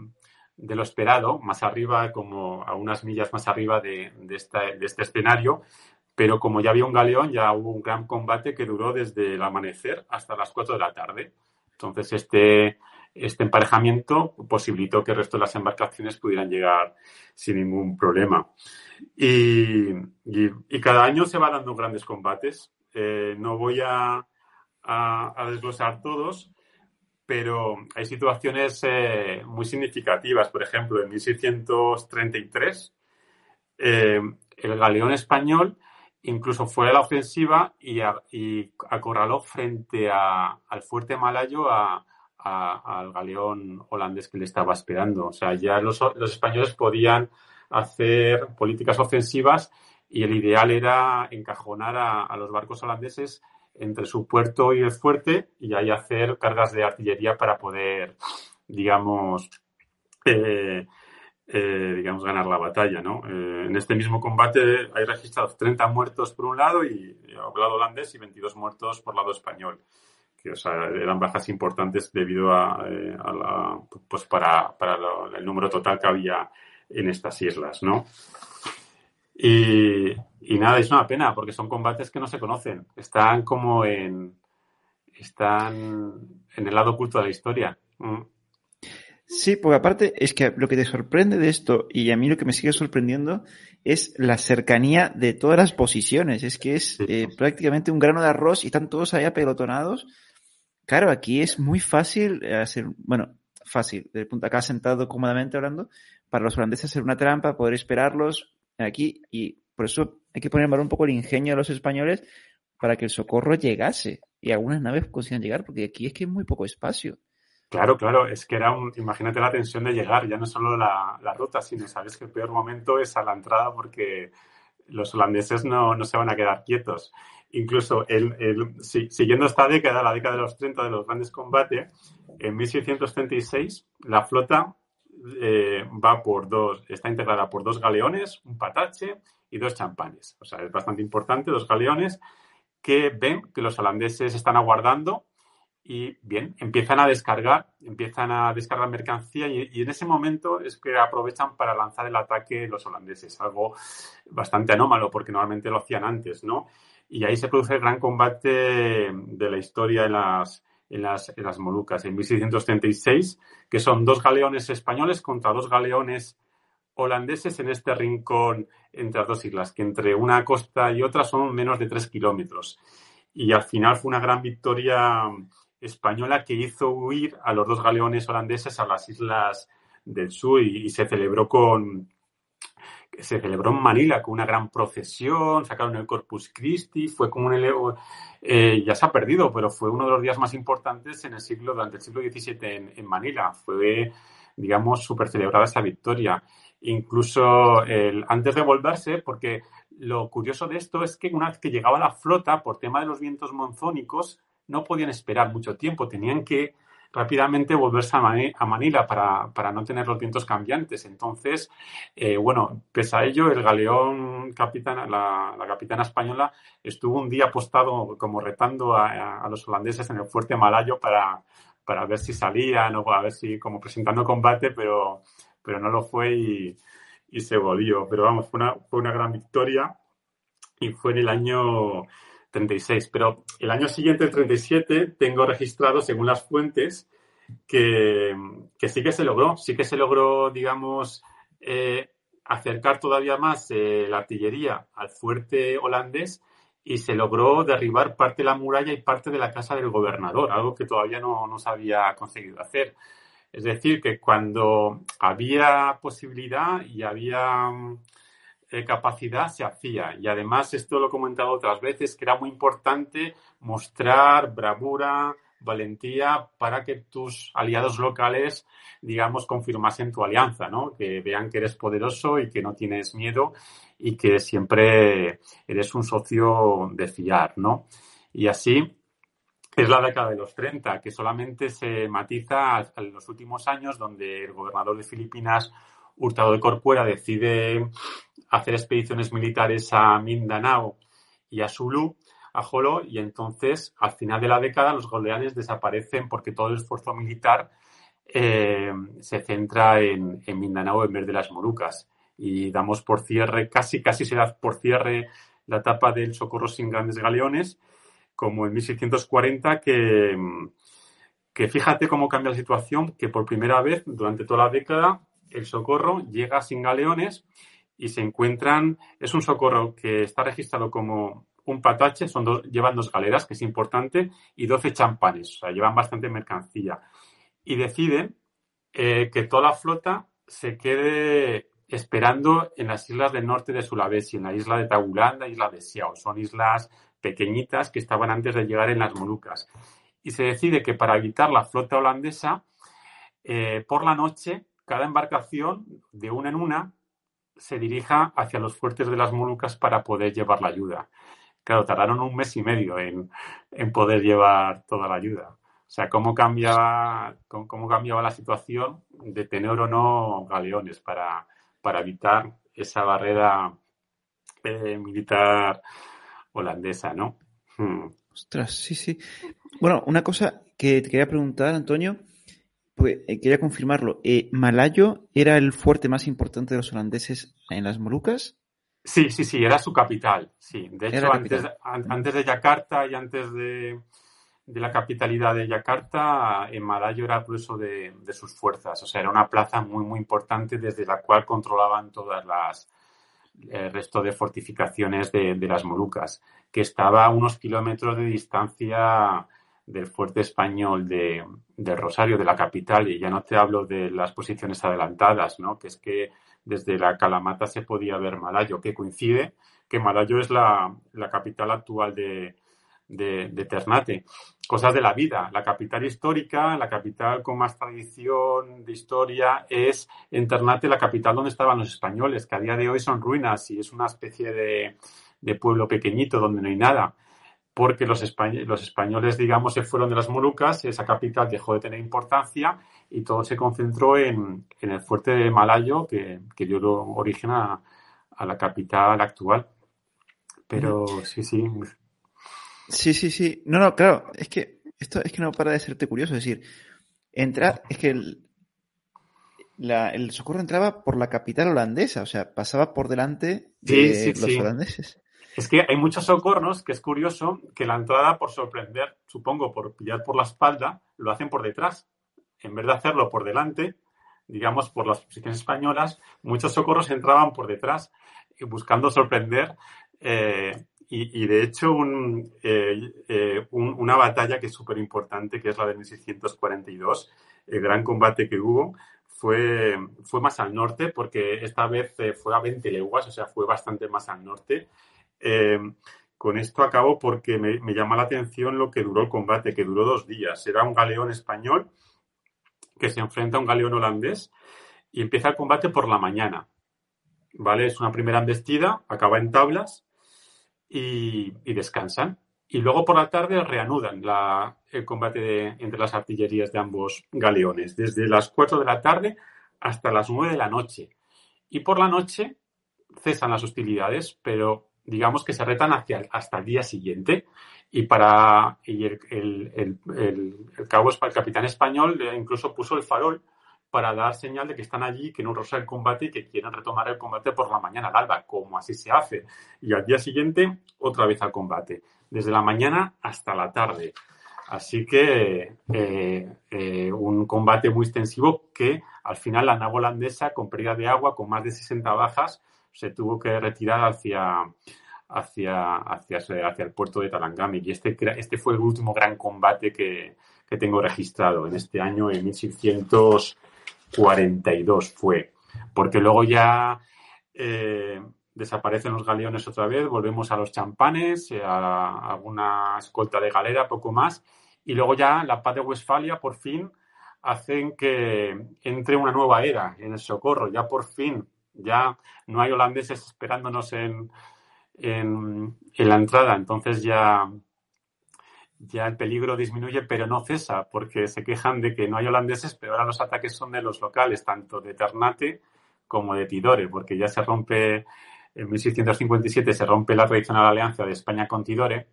de, lo, esperado, más arriba, como a unas millas más arriba de, de, este escenario, pero como ya había un galeón, ya hubo un gran combate que duró desde el amanecer hasta las 4 de la tarde. Entonces, este, este emparejamiento posibilitó que el resto de las embarcaciones pudieran llegar sin ningún problema. Y, cada año se van dando grandes combates. Eh, no voy a, desglosar todos, pero hay situaciones eh, muy significativas. Por ejemplo, en 1633, eh, el galeón español incluso fue a la ofensiva y, acorraló frente al fuerte malayo a, al galeón holandés que le estaba esperando. O sea, ya los, españoles podían hacer políticas ofensivas y el ideal era encajonar a, los barcos holandeses entre su puerto y el fuerte y ahí hacer cargas de artillería para poder, digamos, eh, eh, digamos, ganar la batalla, ¿no? Eh, en este mismo combate hay registrados 30 muertos por un lado y, por lado holandés y 22 muertos por lado español eran bajas importantes debido a, eh, la, pues para, para el número total que había en estas islas, ¿no? Y, nada, es una pena porque son combates que no se conocen, están como en, están en el lado oculto de la historia. Mm. Sí, porque aparte es que lo que te sorprende de esto, y a mí lo que me sigue sorprendiendo, es la cercanía de todas las posiciones. Es que es eh, prácticamente un grano de arroz y están todos ahí apelotonados Claro, aquí es muy fácil hacer, bueno, fácil, desde el punto acá sentado cómodamente hablando, para los holandeses hacer una trampa, poder esperarlos aquí y por eso hay que poner en valor un poco el ingenio de los españoles para que el socorro llegase y algunas naves consigan llegar, porque aquí es que hay muy poco espacio. Claro, claro, es que era un, imagínate la tensión de llegar, ya no solo la, la ruta, sino sabes que el peor momento es a la entrada porque los holandeses no, no se van a quedar quietos incluso el, siguiendo esta década, la década de los 30 de los grandes combates, en 1636 la flota eh, va por dos, está integrada por dos galeones, un patache y dos champanes. O sea, es bastante importante, dos galeones que ven que los holandeses están aguardando y bien, empiezan a descargar, empiezan a descargar mercancía y, en ese momento es que aprovechan para lanzar el ataque los holandeses, algo bastante anómalo porque normalmente lo hacían antes, ¿no? Y ahí se produce el gran combate de la historia en las, en las, en las Molucas, en 1636, que son dos galeones españoles contra dos galeones holandeses en este rincón entre las dos islas, que entre una costa y otra son menos de tres kilómetros. Y al final fue una gran victoria española que hizo huir a los dos galeones holandeses a las islas del sur y, se celebró con se celebró en Manila con una gran procesión, sacaron el Corpus Christi, fue como un eh, ya se ha perdido, pero fue uno de los días más importantes en el siglo, durante el siglo XVII en, Manila. Fue, digamos, súper celebrada esa victoria. Incluso antes de volverse, porque lo curioso de esto es que una vez que llegaba la flota, por tema de los vientos monzónicos, no podían esperar mucho tiempo, tenían que rápidamente volverse a, Manila para, no tener los vientos cambiantes. Entonces, eh, bueno, pese a ello, el galeón capitana, la, capitana española estuvo un día apostado como retando a, los holandeses en el fuerte Malayo para, para ver si salían o a ver si como presentando combate, pero, pero no lo fue y, se volvió. Pero vamos, fue una, fue una gran victoria y fue en el año 36. Pero el año siguiente, el 37, tengo registrado, según las fuentes, que, sí que se logró, sí que se logró, digamos, eh, acercar todavía más eh, la artillería al fuerte holandés y se logró derribar parte de la muralla y parte de la casa del gobernador, algo que todavía no, no se había conseguido hacer. Es decir, que cuando había posibilidad y había eh, capacidad se hacía. Y además, esto lo he comentado otras veces, que era muy importante mostrar bravura, valentía para que tus aliados locales, digamos, confirmasen tu alianza, ¿no? Que vean que eres poderoso y que no tienes miedo y que siempre eres un socio de fiar, ¿no? Y así es la década de los 30, que solamente se matiza en los últimos años, donde el gobernador de Filipinas, Hurtado de Corcuera, decide hacer expediciones militares a Mindanao y a Sulu, a Jolo, y entonces al final de la década los goleanes desaparecen porque todo el esfuerzo militar eh, se centra en, Mindanao en vez de las Molucas. Y damos por cierre, casi, casi se da por cierre la etapa del socorro sin grandes galeones, como en 1640, que, que fíjate cómo cambia la situación, que por primera vez durante toda la década el socorro llega sin galeones y se encuentran, es un socorro que está registrado como un patache, son dos, llevan dos galeras, que es importante, y 12 champanes, o sea, llevan bastante mercancía. Y deciden eh, que toda la flota se quede esperando en las islas del norte de Sulawesi, en la isla de Tagulanda, isla de Siao. Son islas pequeñitas que estaban antes de llegar en las Molucas. Y se decide que para evitar la flota holandesa, eh, por la noche, cada embarcación, de una en una, se dirija hacia los fuertes de las Molucas para poder llevar la ayuda. Claro, tardaron un mes y medio en, poder llevar toda la ayuda. O sea, cómo cambiaba, cómo, cambiaba la situación de tener o no galeones para, para evitar esa barrera eh, militar holandesa, ¿no? Hmm. Ostras, sí, sí. Bueno, una cosa que te quería preguntar, Antonio, pues eh, quería confirmarlo. Eh, ¿Malayo era el fuerte más importante de los holandeses en las Molucas? Sí, sí, sí, era su capital. Sí, de hecho, antes, antes, de Yakarta y antes de, la capitalidad de Yakarta, en Malayo era el de, de, sus fuerzas. O sea, era una plaza muy, muy importante desde la cual controlaban todas las el resto de fortificaciones de, de las Molucas, que estaba a unos kilómetros de distancia del fuerte español de, Rosario, de la capital, y ya no te hablo de las posiciones adelantadas, ¿no? que es que desde la Calamata se podía ver Malayo, que coincide que Malayo es la, capital actual de, de, Ternate. Cosas de la vida. La capital histórica, la capital con más tradición de historia, es en Ternate la capital donde estaban los españoles, que a día de hoy son ruinas y es una especie de, de pueblo pequeñito donde no hay nada porque los, españoles, digamos, se fueron de las Molucas, esa capital dejó de tener importancia y todo se concentró en, el fuerte de Malayo, que, dio origen a, la capital actual. Pero sí, sí. Sí, sí, sí. No, no, claro, es que Esto es que no para de serte curioso. Es decir, entra, es que el, el socorro entraba por la capital holandesa, o sea, pasaba por delante de los holandeses. Es que hay muchos socorros que es curioso que la entrada, por sorprender, supongo, por pillar por la espalda, lo hacen por detrás. En vez de hacerlo por delante, digamos, por las posiciones españolas, muchos socorros entraban por detrás buscando sorprender. Eh, y, de hecho, eh, eh, una batalla que es súper importante, que es la de 1642, el gran combate que hubo, fue, fue más al norte, porque esta vez fue a 20 leguas, o sea, fue bastante más al norte. Con esto acabo porque me, me, llama la atención lo que duró el combate, que duró dos días. Era un galeón español que se enfrenta a un galeón holandés y empieza el combate por la mañana. ¿Vale? Es una primera embestida, acaba en tablas y, descansan. Y luego por la tarde reanudan el combate entre las artillerías de ambos galeones, desde las 4 de la tarde hasta las 9 de la noche. Y por la noche cesan las hostilidades, pero digamos que se retan hacia, hasta el día siguiente. Y para y el, el, el, cabo, el capitán español incluso puso el farol para dar señal de que están allí, que no rosa el combate y que quieren retomar el combate por la mañana al alba, como así se hace. Y al día siguiente, otra vez al combate, desde la mañana hasta la tarde. Así que eh, eh, un combate muy extensivo que al final la nave holandesa, con pérdida de agua, con más de 60 bajas, se tuvo que retirar hacia, hacia, hacia, hacia el puerto de Talangami. Y este, este fue el último gran combate que, que tengo registrado en este año, en 1642 fue. Porque luego ya eh, desaparecen los galeones otra vez, volvemos a los champanes, eh, a alguna escolta de galera, poco más. Y luego ya la paz de Westfalia, por fin, hacen que entre una nueva era en el socorro. Ya por fin, ya no hay holandeses esperándonos en, en, la entrada. Entonces ya, ya el peligro disminuye, pero no cesa, porque se quejan de que no hay holandeses, pero ahora los ataques son de los locales, tanto de Ternate como de Tidore, porque ya se rompe, en 1657 se rompe la tradicional alianza de España con Tidore.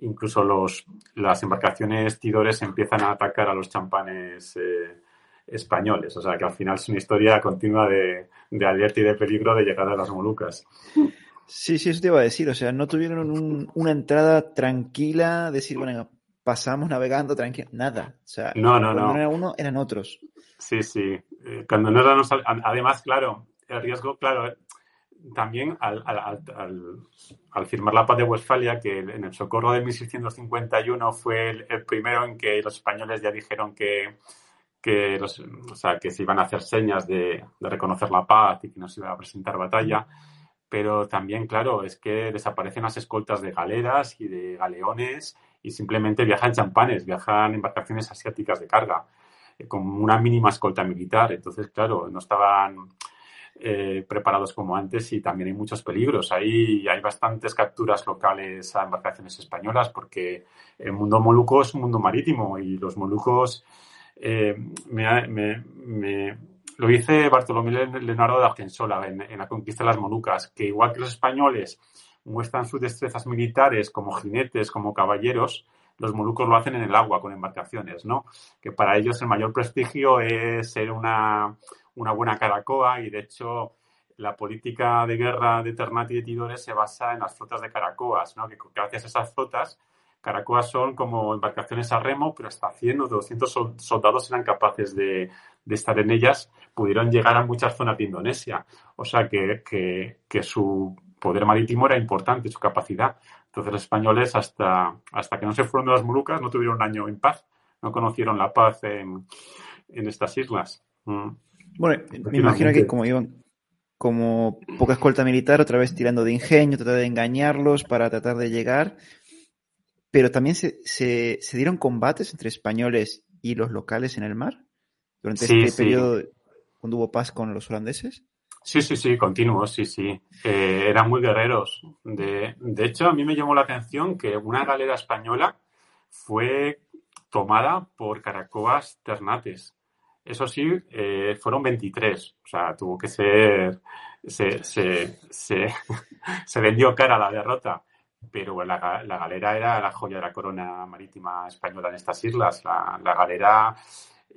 Incluso los, las embarcaciones Tidores empiezan a atacar a los champanes eh, españoles. O sea que al final es una historia continua de, de alerta y de peligro de llegar a las Molucas. Sí, sí, eso te iba a decir. O sea, no tuvieron una entrada tranquila, decir, bueno, pasamos navegando tranquilo. Nada. O sea, no, no, cuando no. era uno, eran otros. Sí, sí. Eh, cuando no eran Además, claro, el riesgo, claro, también al, al, firmar la paz de Westfalia, que en el socorro de 1651 fue el, primero en que los españoles ya dijeron que, que, los, o sea, que se iban a hacer señas de, de reconocer la paz y que no se iba a presentar batalla pero también, claro, es que desaparecen las escoltas de galeras y de galeones y simplemente viajan champanes, viajan embarcaciones asiáticas de carga eh, con una mínima escolta militar. Entonces, claro, no estaban eh, preparados como antes y también hay muchos peligros. Ahí hay bastantes capturas locales a embarcaciones españolas porque el mundo moluco es un mundo marítimo y los molucos eh, me lo dice Bartolomé Leonardo de Argensola en, la conquista de las Molucas, que igual que los españoles muestran sus destrezas militares como jinetes, como caballeros, los molucos lo hacen en el agua con embarcaciones, ¿no? Que para ellos el mayor prestigio es ser una, buena caracoa y de hecho la política de guerra de Ternate y de Tidores se basa en las flotas de caracoas, ¿no? Que gracias a esas flotas Caracoas son como embarcaciones a remo, pero hasta 100 o 200 soldados eran capaces de, estar en ellas, pudieron llegar a muchas zonas de Indonesia. O sea que, que, su poder marítimo era importante, su capacidad. Entonces los españoles, hasta, hasta que no se fueron de las Molucas, no tuvieron un año en paz, no conocieron la paz en, en estas islas. Mm. Bueno, me imagino que como iban como poca escolta militar, otra vez tirando de ingenio, tratar de engañarlos para tratar de llegar, pero también se, se, dieron combates entre españoles y los locales en el mar durante este periodo cuando hubo paz con los holandeses. Sí, sí, sí, continuos, sí, sí. Eh, eran muy guerreros. De, de, hecho, a mí me llamó la atención que una galera española fue tomada por caracoas ternates. Eso sí, eh, fueron 23. O sea, tuvo que ser. Se, se, se, [LAUGHS] se vendió cara la derrota pero la, galera era la joya de la corona marítima española en estas islas. La, galera,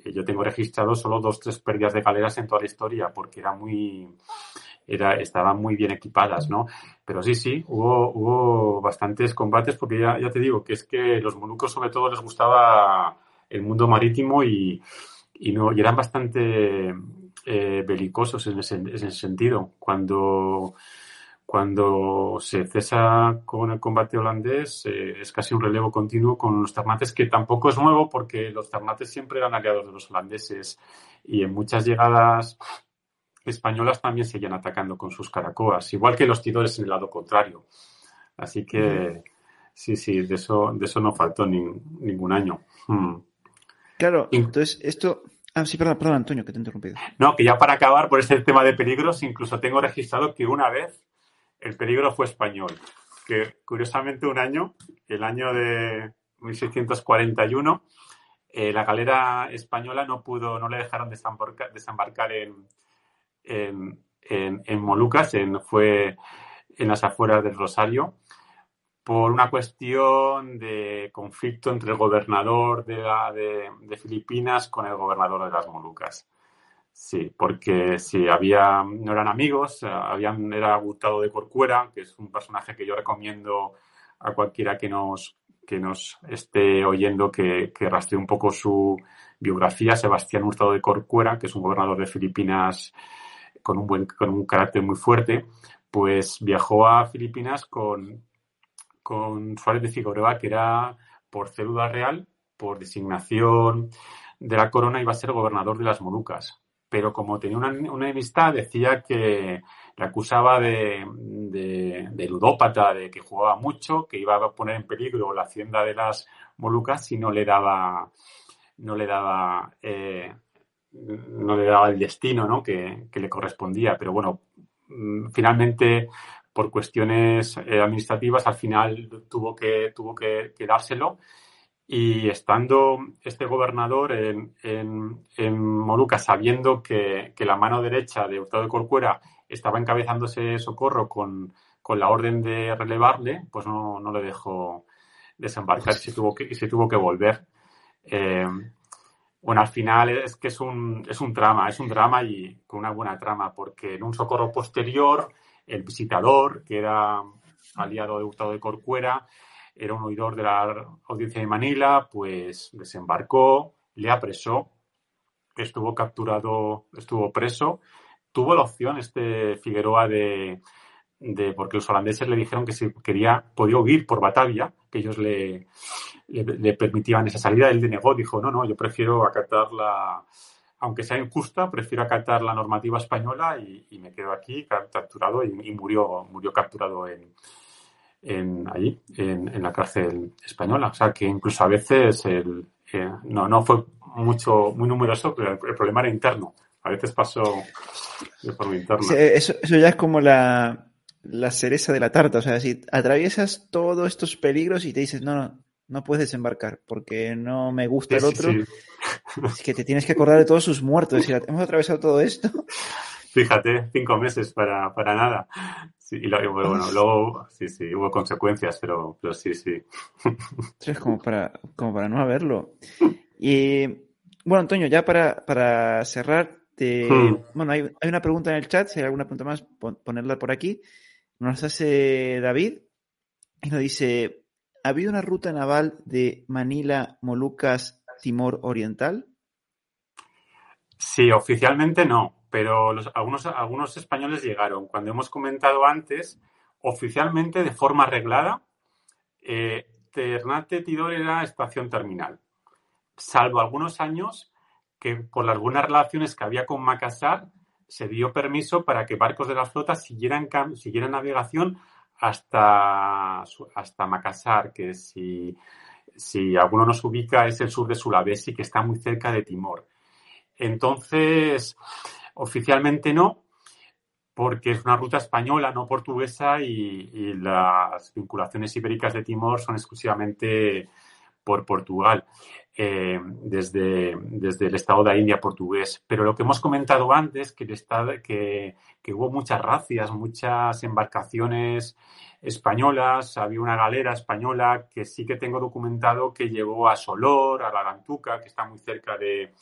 eh, yo tengo registrado solo dos, tres pérdidas de galeras en toda la historia, porque era muy, era, estaban muy bien equipadas, ¿no? Pero sí, sí, hubo, hubo bastantes combates, porque ya, ya te digo que es que los molucos sobre todo les gustaba el mundo marítimo y, y no, y eran bastante eh, belicosos en ese, en ese sentido. Cuando cuando se cesa con el combate holandés, eh, es casi un relevo continuo con los ternates, que tampoco es nuevo porque los ternates siempre eran aliados de los holandeses y en muchas llegadas españolas también seguían atacando con sus caracoas, igual que los tidores en el lado contrario. Así que sí, sí, de eso, de eso no faltó ningún año. Hmm. Claro, entonces esto, Ah, sí, perdón, perdón, Antonio, que te he interrumpido. No, que ya para acabar por este tema de peligros, incluso tengo registrado que una vez el peligro fue español, que curiosamente un año, el año de 1641, eh, la galera española no pudo, no le dejaron desembarcar, desembarcar en, en, Molucas, en, fue en las afueras del Rosario, por una cuestión de conflicto entre el gobernador de, de Filipinas con el gobernador de las Molucas. Sí, porque si había, no eran amigos, habían, era Gustavo de Corcuera, que es un personaje que yo recomiendo a cualquiera que nos, que nos esté oyendo que, que rastree un poco su biografía. Sebastián Hurtado de Corcuera, que es un gobernador de Filipinas con un, buen, con un carácter muy fuerte, pues viajó a Filipinas con, con Suárez de Figueroa, que era por célula real, por designación de la corona, iba a ser gobernador de las Molucas pero como tenía una, una enemistad, decía que le acusaba de, de, ludópata, de que jugaba mucho, que iba a poner en peligro la hacienda de las Molucas si no le daba, no le daba, eh, no le daba el destino ¿no? que, que, le correspondía. Pero bueno, mm, finalmente, por cuestiones eh, administrativas, al final tuvo que, tuvo que, que dárselo y estando este gobernador en, en, Moluca, sabiendo que, la mano derecha de Hurtado de Corcuera estaba encabezándose socorro con, la orden de relevarle, pues no, le dejó desembarcar y se tuvo que, se tuvo que volver. Eh, bueno, al final es que es un, es un drama, es un drama y con una buena trama, porque en un socorro posterior, el visitador, que era aliado de Hurtado de Corcuera, era un oidor de la audiencia de Manila, pues desembarcó, le apresó, estuvo capturado, estuvo preso, tuvo la opción este Figueroa de, de porque los holandeses le dijeron que si quería, podía huir por Batavia, que ellos le, le, permitían esa salida, él denegó, dijo, no, no, yo prefiero acatar la, aunque sea injusta, prefiero acatar la normativa española y, me quedo aquí capturado y, y, murió, murió capturado en, en, allí, en, la cárcel española. O sea que incluso a veces el, eh, no, no fue mucho, muy numeroso, pero el, problema era interno. A veces pasó de forma interna. eso, eso ya es como la, la cereza de la tarta. O sea, si atraviesas todos estos peligros y te dices, no, no, no puedes desembarcar porque no me gusta el otro. Es que te tienes que acordar de todos sus muertos. Decir, hemos atravesado todo esto. [LAUGHS] Fíjate, cinco meses para, para nada. Sí, y luego, bueno, luego, sí, sí, hubo consecuencias, pero, pero sí, sí. Es como para, como para no haberlo. Y, bueno, Antonio, ya para, para cerrar, hmm. bueno, hay, hay, una pregunta en el chat, si hay alguna pregunta más, ponerla por aquí. Nos hace David y nos dice, ¿ha habido una ruta naval de Manila, Molucas, Timor Oriental? Sí, oficialmente no pero algunos, españoles llegaron. Cuando hemos comentado antes, oficialmente, de forma arreglada, eh, Ternate Tidor era estación terminal, salvo algunos años que por las buenas relaciones que había con Macassar, se dio permiso para que barcos de la flota siguieran, siguieran navegación hasta, hasta Macassar, que si, si alguno nos ubica es el sur de Sulawesi, que está muy cerca de Timor. Entonces, Oficialmente no, porque es una ruta española, no portuguesa, y, las vinculaciones ibéricas de Timor son exclusivamente por Portugal. Eh, desde, desde el Estado de la India portugués. Pero lo que hemos comentado antes, que, el estado, que, que hubo muchas racias, muchas embarcaciones españolas, había una galera española que sí que tengo documentado que llegó a Solor, a la Lantuca, que está muy cerca de,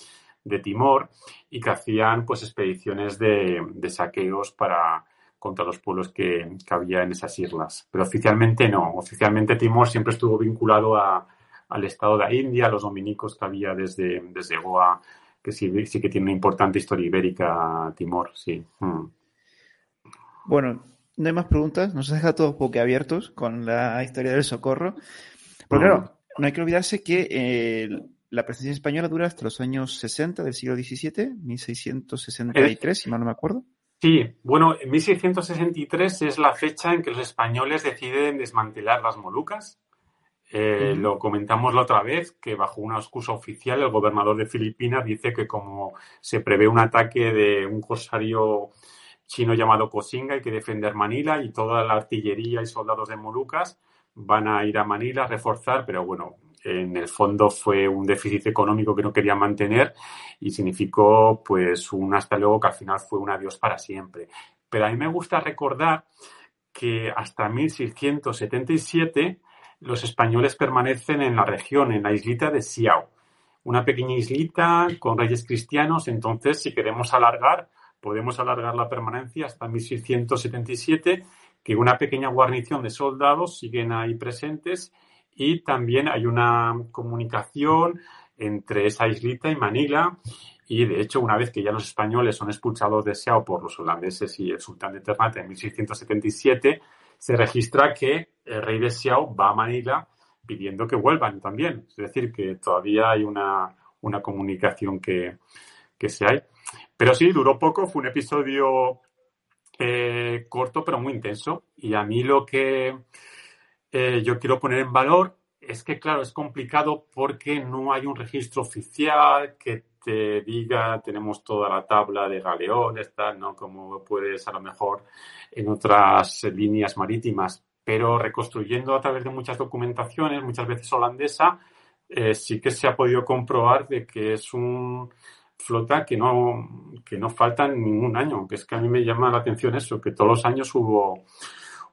de Timor, y que hacían pues expediciones de, de saqueos para contra los pueblos que, que había en esas islas. Pero oficialmente no. Oficialmente Timor siempre estuvo vinculado a, al estado de India, a los dominicos que había desde, desde Goa, que sí, sí que tiene una importante historia ibérica, Timor, sí. Mm. Bueno, no hay más preguntas, nos deja todos abiertos con la historia del socorro. Pero claro, no hay que olvidarse que eh, la presencia española dura hasta los años 60 del siglo XVII, 1663, si mal no me acuerdo. Sí, bueno, en 1663 es la fecha en que los españoles deciden desmantelar las Molucas eh, lo comentamos la otra vez, que bajo una excusa oficial el gobernador de Filipinas dice que como se prevé un ataque de un corsario chino llamado Kosinga, hay que defender Manila y toda la artillería y soldados de Molucas van a ir a Manila a reforzar, pero bueno, en el fondo fue un déficit económico que no quería mantener y significó pues un hasta luego que al final fue un adiós para siempre. Pero a mí me gusta recordar que hasta 1677 los españoles permanecen en la región, en la islita de Siao, una pequeña islita con reyes cristianos. Entonces, si queremos alargar, podemos alargar la permanencia hasta 1677, que una pequeña guarnición de soldados siguen ahí presentes y también hay una comunicación entre esa islita y Manila. Y de hecho, una vez que ya los españoles son expulsados de Siao por los holandeses y el sultán de Ternate en 1677, se registra que el rey de Xiao va a Manila pidiendo que vuelvan también. Es decir, que todavía hay una, comunicación que, se hay. Pero sí, duró poco, fue un episodio eh, corto pero muy intenso. Y a mí lo que eh, yo quiero poner en valor es que, claro, es complicado porque no hay un registro oficial que te diga, tenemos toda la tabla de galeones, tal, ¿no? Como puedes a lo mejor en otras líneas marítimas, pero reconstruyendo a través de muchas documentaciones, muchas veces holandesa, eh, sí que se ha podido comprobar de que es un flota que no, que no falta ningún año, que es que a mí me llama la atención eso, que todos los años hubo,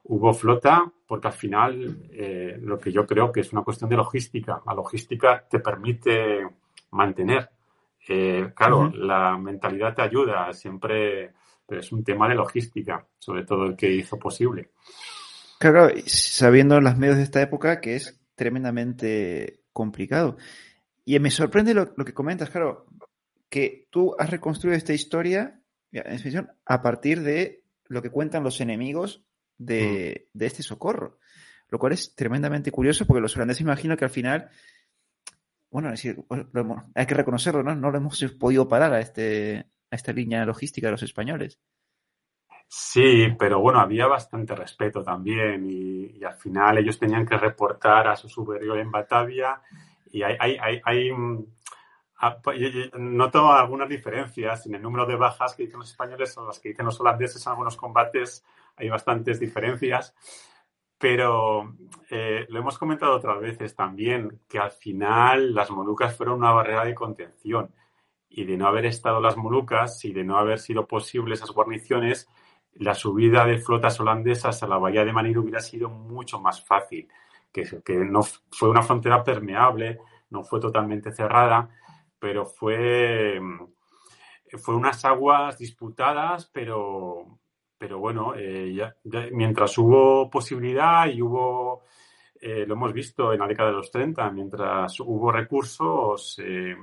hubo flota, porque al final eh, lo que yo creo que es una cuestión de logística. La logística te permite mantener eh, claro, la mentalidad te ayuda siempre, pero es un tema de logística, sobre todo el que hizo posible. Claro, sabiendo las medios de esta época que es tremendamente complicado. Y me sorprende lo, que comentas, claro, que tú has reconstruido esta historia a partir de lo que cuentan los enemigos de, de, este socorro. Lo cual es tremendamente curioso porque los holandeses imagino que al final bueno, decir, hay que reconocerlo, ¿no? No lo hemos podido parar a, este, a esta línea logística de los españoles. Sí, pero bueno, había bastante respeto también y, al final ellos tenían que reportar a su superior en Batavia y hay, hay, hay, hay pues, noto algunas diferencias en el número de bajas que dicen los españoles o las que dicen los holandeses en algunos combates hay bastantes diferencias pero eh, lo hemos comentado otras veces también, que al final las Molucas fueron una barrera de contención. Y de no haber estado las Molucas y de no haber sido posible esas guarniciones, la subida de flotas holandesas a la bahía de Manila hubiera sido mucho más fácil. Que, que no fue una frontera permeable, no fue totalmente cerrada, pero fue, fue unas aguas disputadas, pero, pero bueno, eh, ya, mientras hubo posibilidad y hubo, eh, lo hemos visto en la década de los 30, mientras hubo recursos, eh,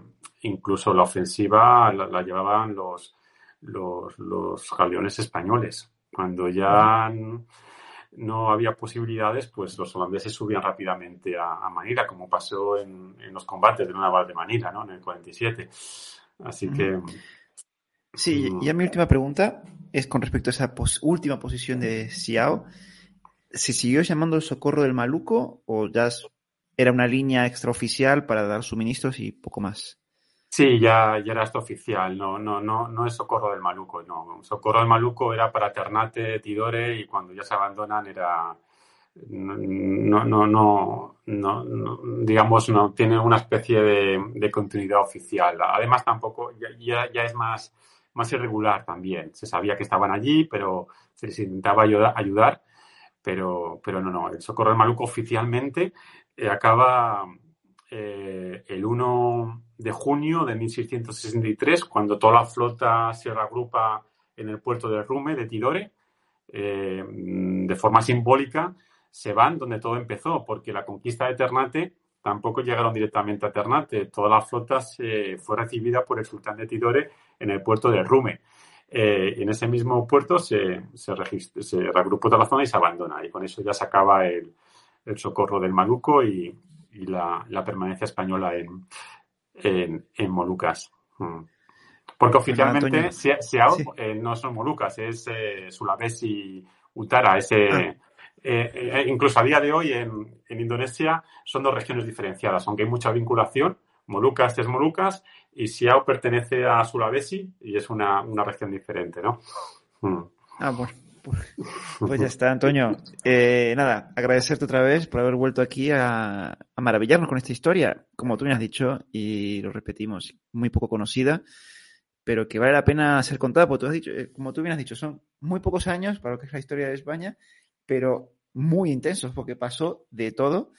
incluso la ofensiva la, llevaban los, los, los, galeones españoles. Cuando ya no había posibilidades, pues los holandeses subían rápidamente a, Manila, como pasó en, en, los combates de la naval de Manila, ¿no? En el 47. Así que... Sí, y a mi última pregunta es con respecto a esa última posición de Xiao. ¿Se siguió llamando el socorro del Maluco o ya era una línea extraoficial para dar suministros y poco más? Sí, ya, ya era oficial, no, no, no, no es socorro del Maluco, no. Socorro del Maluco era para Ternate, Tidore y cuando ya se abandonan era no, no, no, no, digamos, no tiene una especie de, continuidad oficial. Además, tampoco, ya, ya, es más, más irregular también. Se sabía que estaban allí, pero se les intentaba ayudar, pero, pero no, no. El Socorro de Maluco oficialmente eh, acaba eh, el 1 de junio de 1663, cuando toda la flota se reagrupa en el puerto de Rume, de Tidore, eh, de forma simbólica se van donde todo empezó, porque la conquista de Ternate tampoco llegaron directamente a Ternate. Toda la flota se fue recibida por el sultán de Tidore en el puerto de Rume. Eh, y en ese mismo puerto se, se, se, reagrupó toda la zona y se abandona. Y con eso ya se acaba el, socorro del Maluco y, la, permanencia española en, en, Molucas. Mm. Porque oficialmente eh, no son Molucas, es eh, Sulawesi Utara, ese, ah. Eh, eh, incluso a día de hoy en, Indonesia son dos regiones diferenciadas, aunque hay mucha vinculación. Molucas es Molucas y Siao pertenece a Sulawesi y es una, región diferente, ¿no? Hmm. Ah, bueno. Pues, pues ya está, Antonio. Eh, nada, agradecerte otra vez por haber vuelto aquí a, maravillarnos con esta historia, como tú me has dicho, y lo repetimos, muy poco conocida, pero que vale la pena ser contada, porque tú has dicho, como tú bien has dicho, son muy pocos años para lo que es la historia de España, pero muy intensos porque pasó de todo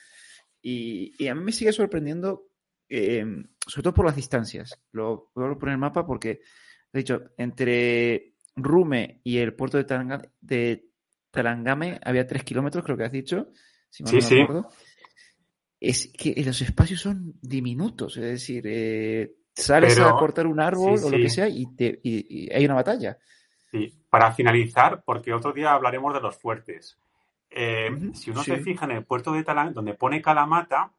y, a mí me sigue sorprendiendo, em, sobre todo por las distancias. Lo voy a poner el mapa porque, he dicho, entre Rume y el puerto de, de Talangame había tres kilómetros, creo que has dicho. sí, sí. Es que los espacios son diminutos, es decir, eh, sales a cortar un árbol o lo que sea y, te, y hay una batalla. Sí, para finalizar, porque otro día hablaremos de los fuertes. Eh, si uno se fija en el puerto de Talán, donde pone Calamata,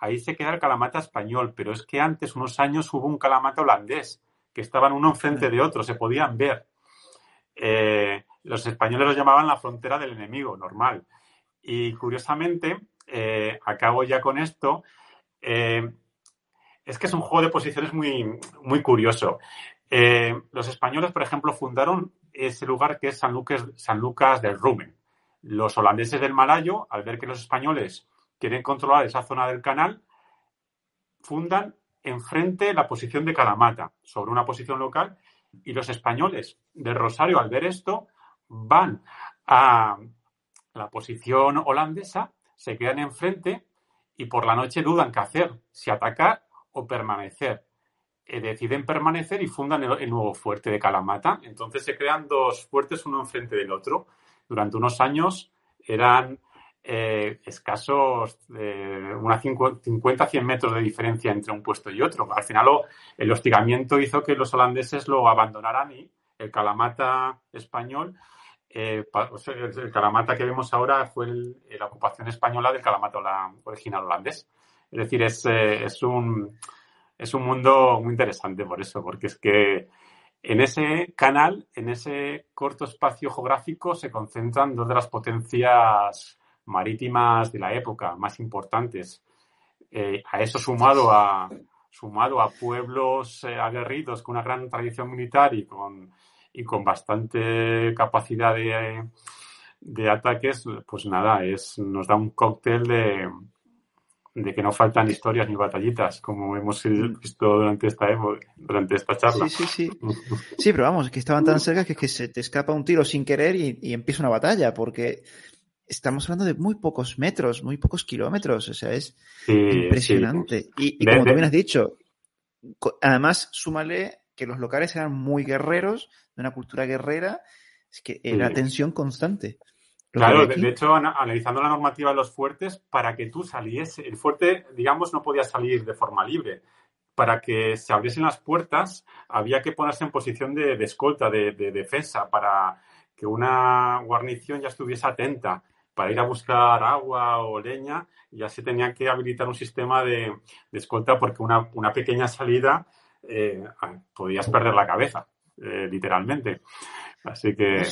ahí se queda el Calamata español, pero es que antes, unos años, hubo un Calamata holandés, que estaban uno enfrente de otro, se podían ver. Eh, los españoles los llamaban la frontera del enemigo, normal. Y curiosamente, eh, acabo ya con esto, es que es un juego de posiciones muy, muy curioso. los españoles, por ejemplo, fundaron ese lugar que es San Lucas, San Lucas del Rumen. Los holandeses del Malayo, al ver que los españoles quieren controlar esa zona del canal, fundan enfrente la posición de Calamata, sobre una posición local, y los españoles de Rosario, al ver esto, van a la posición holandesa, se quedan enfrente y por la noche dudan qué hacer, si atacar o permanecer. Eh, deciden permanecer y fundan el, nuevo fuerte de Calamata. Entonces se crean dos fuertes uno enfrente del otro durante unos años eran eh, escasos, eh, unas 50-100 metros de diferencia entre un puesto y otro. Al final el hostigamiento hizo que los holandeses lo abandonaran y el calamata español, eh, el, calamata que vemos ahora fue la ocupación española del calamata original holandés. Es decir, es, es, un, es un mundo muy interesante por eso, porque es que en ese canal, en ese corto espacio geográfico, se concentran dos de las potencias marítimas de la época más importantes. Eh, a eso sumado a, sumado a pueblos eh, aguerridos con una gran tradición militar y con, y con bastante capacidad de, de ataques, pues nada, es, nos da un cóctel de, de que no faltan historias ni batallitas, como hemos mm. visto durante esta, durante esta charla. Sí, sí, sí. [LAUGHS] Sí, pero vamos, que estaban tan cerca que, que se te escapa un tiro sin querer y, empieza una batalla, porque estamos hablando de muy pocos metros, muy pocos kilómetros, o sea, es impresionante. Y, como tú bien has dicho, además, súmale que los locales eran muy guerreros, de una cultura guerrera, es que era tensión constante. Claro, de, hecho, analizando la normativa de los fuertes, para que tú saliese, el fuerte, digamos, no podía salir de forma libre. Para que se abriesen las puertas, había que ponerse en posición de, escolta, de, defensa, para que una guarnición ya estuviese atenta para ir a buscar agua o leña, ya se tenía que habilitar un sistema de, escolta porque una, pequeña salida eh, podías perder la cabeza, eh, literalmente. Así que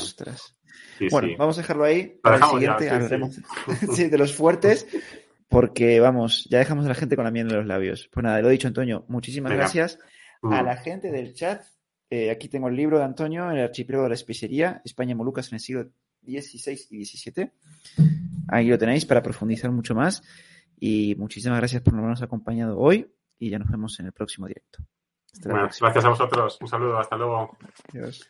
bueno, vamos a dejarlo ahí. Para el siguiente hablaremos [LAUGHS] de los fuertes, porque vamos, ya dejamos a la gente con la miel en los labios. Pues nada, lo he dicho, Antonio. Muchísimas gracias a la gente del chat. Eh, aquí tengo el libro de Antonio, El archipiélago de la especería, España y Molucas en el siglo XVI y XVII. ahí lo tenéis para profundizar mucho más. Y muchísimas gracias por habernos acompañado hoy y ya nos vemos en el próximo directo. gracias a vosotros. Un saludo. Hasta luego. Adiós.